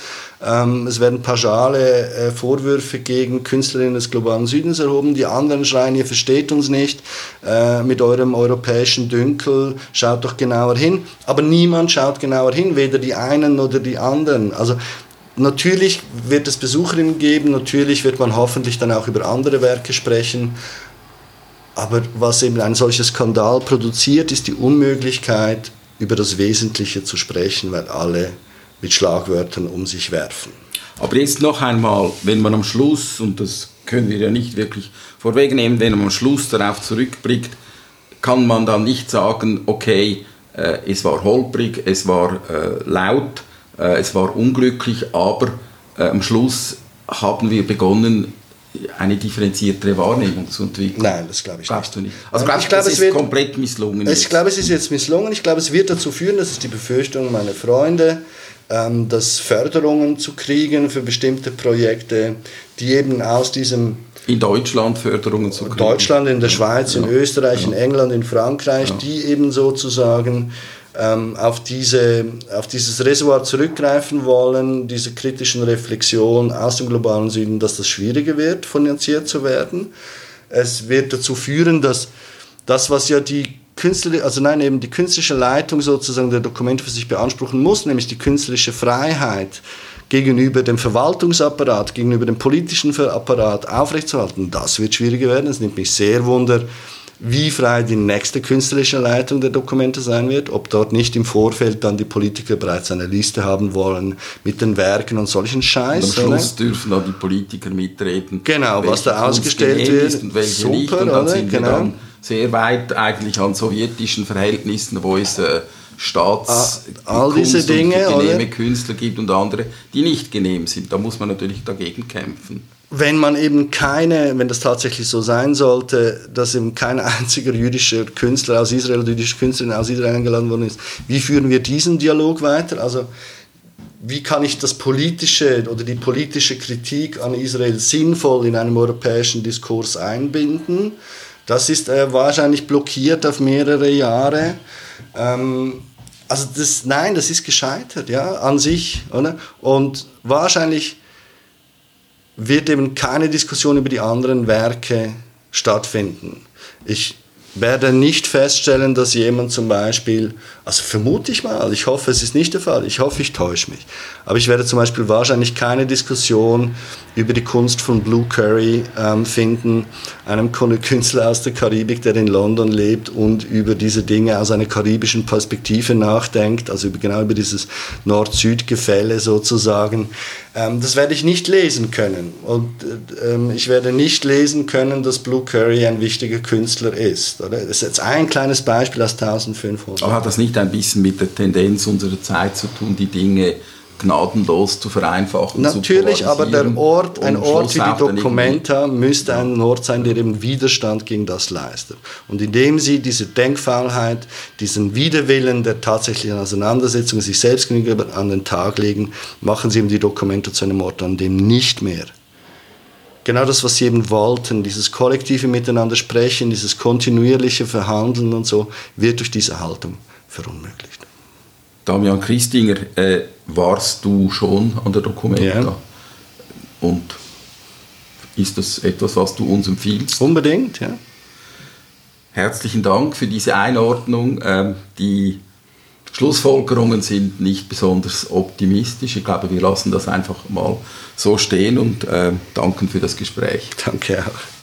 Ähm, es werden pauschale äh, Vorwürfe gegen Künstlerinnen des globalen Südens erhoben. Die anderen schreien, ihr versteht uns nicht äh, mit eurem europäischen Dünkel, schaut doch genauer hin. Aber niemand schaut genauer hin, weder die einen oder die anderen. Also Natürlich wird es Besucherinnen geben, natürlich wird man hoffentlich dann auch über andere Werke sprechen, aber was eben ein solcher Skandal produziert, ist die Unmöglichkeit, über das Wesentliche zu sprechen, weil alle mit Schlagwörtern um sich werfen. Aber jetzt noch einmal, wenn man am Schluss, und das können wir ja nicht wirklich vorwegnehmen, wenn man am Schluss darauf zurückblickt, kann man dann nicht sagen, okay, äh, es war holprig, es war äh, laut, äh, es war unglücklich, aber äh, am Schluss haben wir begonnen, eine differenziertere Wahrnehmung zu entwickeln. Nein, das glaube ich glaubst nicht. du nicht. Also glaubst ich glaube, es ist wird, komplett misslungen. Ich glaube, es ist jetzt misslungen. Ich glaube, es wird dazu führen, das ist die Befürchtung meiner Freunde, ähm, dass Förderungen zu kriegen für bestimmte Projekte, die eben aus diesem in Deutschland Förderungen zu kriegen. Deutschland, in der Schweiz, ja. in Österreich, ja. in England, in Frankreich, ja. die eben sozusagen ähm, auf, diese, auf dieses Reservoir zurückgreifen wollen, diese kritischen Reflexion aus dem globalen Süden, dass das schwieriger wird, finanziert zu werden. Es wird dazu führen, dass das, was ja die künstliche, also nein, eben die künstliche Leitung sozusagen der Dokumente für sich beanspruchen muss, nämlich die künstlerische Freiheit gegenüber dem Verwaltungsapparat, gegenüber dem politischen Apparat aufrechtzuerhalten, das wird schwieriger werden. Es nimmt mich sehr wunder, wie frei die nächste künstlerische Leitung der Dokumente sein wird, ob dort nicht im Vorfeld dann die Politiker bereits eine Liste haben wollen mit den Werken und solchen Scheiß. Und am Schluss oder? dürfen dann die Politiker mitreden. Genau, was da ausgestellt wird. Und welche Super, nicht. Und dann oder? sind genau. wir dann sehr weit eigentlich an sowjetischen Verhältnissen, wo es äh, Staats all, all diese Dinge, und genehme oder? Künstler gibt und andere, die nicht genehm sind. Da muss man natürlich dagegen kämpfen wenn man eben keine, wenn das tatsächlich so sein sollte, dass eben kein <laughs> einziger jüdischer Künstler aus Israel oder jüdische Künstlerin aus Israel eingeladen worden ist, wie führen wir diesen Dialog weiter? Also wie kann ich das politische oder die politische Kritik an Israel sinnvoll in einem europäischen Diskurs einbinden? Das ist äh, wahrscheinlich blockiert auf mehrere Jahre. Ähm, also das, nein, das ist gescheitert, ja, an sich, oder? Und wahrscheinlich wird eben keine Diskussion über die anderen Werke stattfinden. Ich werde nicht feststellen, dass jemand zum Beispiel, also vermute ich mal, ich hoffe, es ist nicht der Fall, ich hoffe, ich täusche mich, aber ich werde zum Beispiel wahrscheinlich keine Diskussion über die Kunst von Blue Curry ähm, finden, einem Künstler aus der Karibik, der in London lebt und über diese Dinge aus einer karibischen Perspektive nachdenkt, also über, genau über dieses Nord-Süd-Gefälle sozusagen. Ähm, das werde ich nicht lesen können. Und äh, ähm, ich werde nicht lesen können, dass Blue Curry ein wichtiger Künstler ist. Oder? Das ist jetzt ein kleines Beispiel aus 1500. Aber hat das nicht ein bisschen mit der Tendenz unserer Zeit zu tun, die Dinge gnadenlos zu vereinfachen. Natürlich, zu aber der Ort, ein Ort wie die Documenta müsste ein Ort sein, der eben Widerstand gegen das leistet. Und indem sie diese Denkfaulheit, diesen Widerwillen der tatsächlichen Auseinandersetzung sich selbst gegenüber an den Tag legen, machen sie eben die Documenta zu einem Ort, an dem nicht mehr genau das, was sie eben wollten, dieses kollektive Miteinander sprechen, dieses kontinuierliche Verhandeln und so, wird durch diese Haltung verunmöglicht. Damian Christinger, äh, warst du schon an der Documenta? Ja. Und ist das etwas, was du uns empfiehlst? Unbedingt, ja. Herzlichen Dank für diese Einordnung. Ähm, die Schlussfolgerungen sind nicht besonders optimistisch. Ich glaube, wir lassen das einfach mal so stehen und äh, danken für das Gespräch. Danke auch.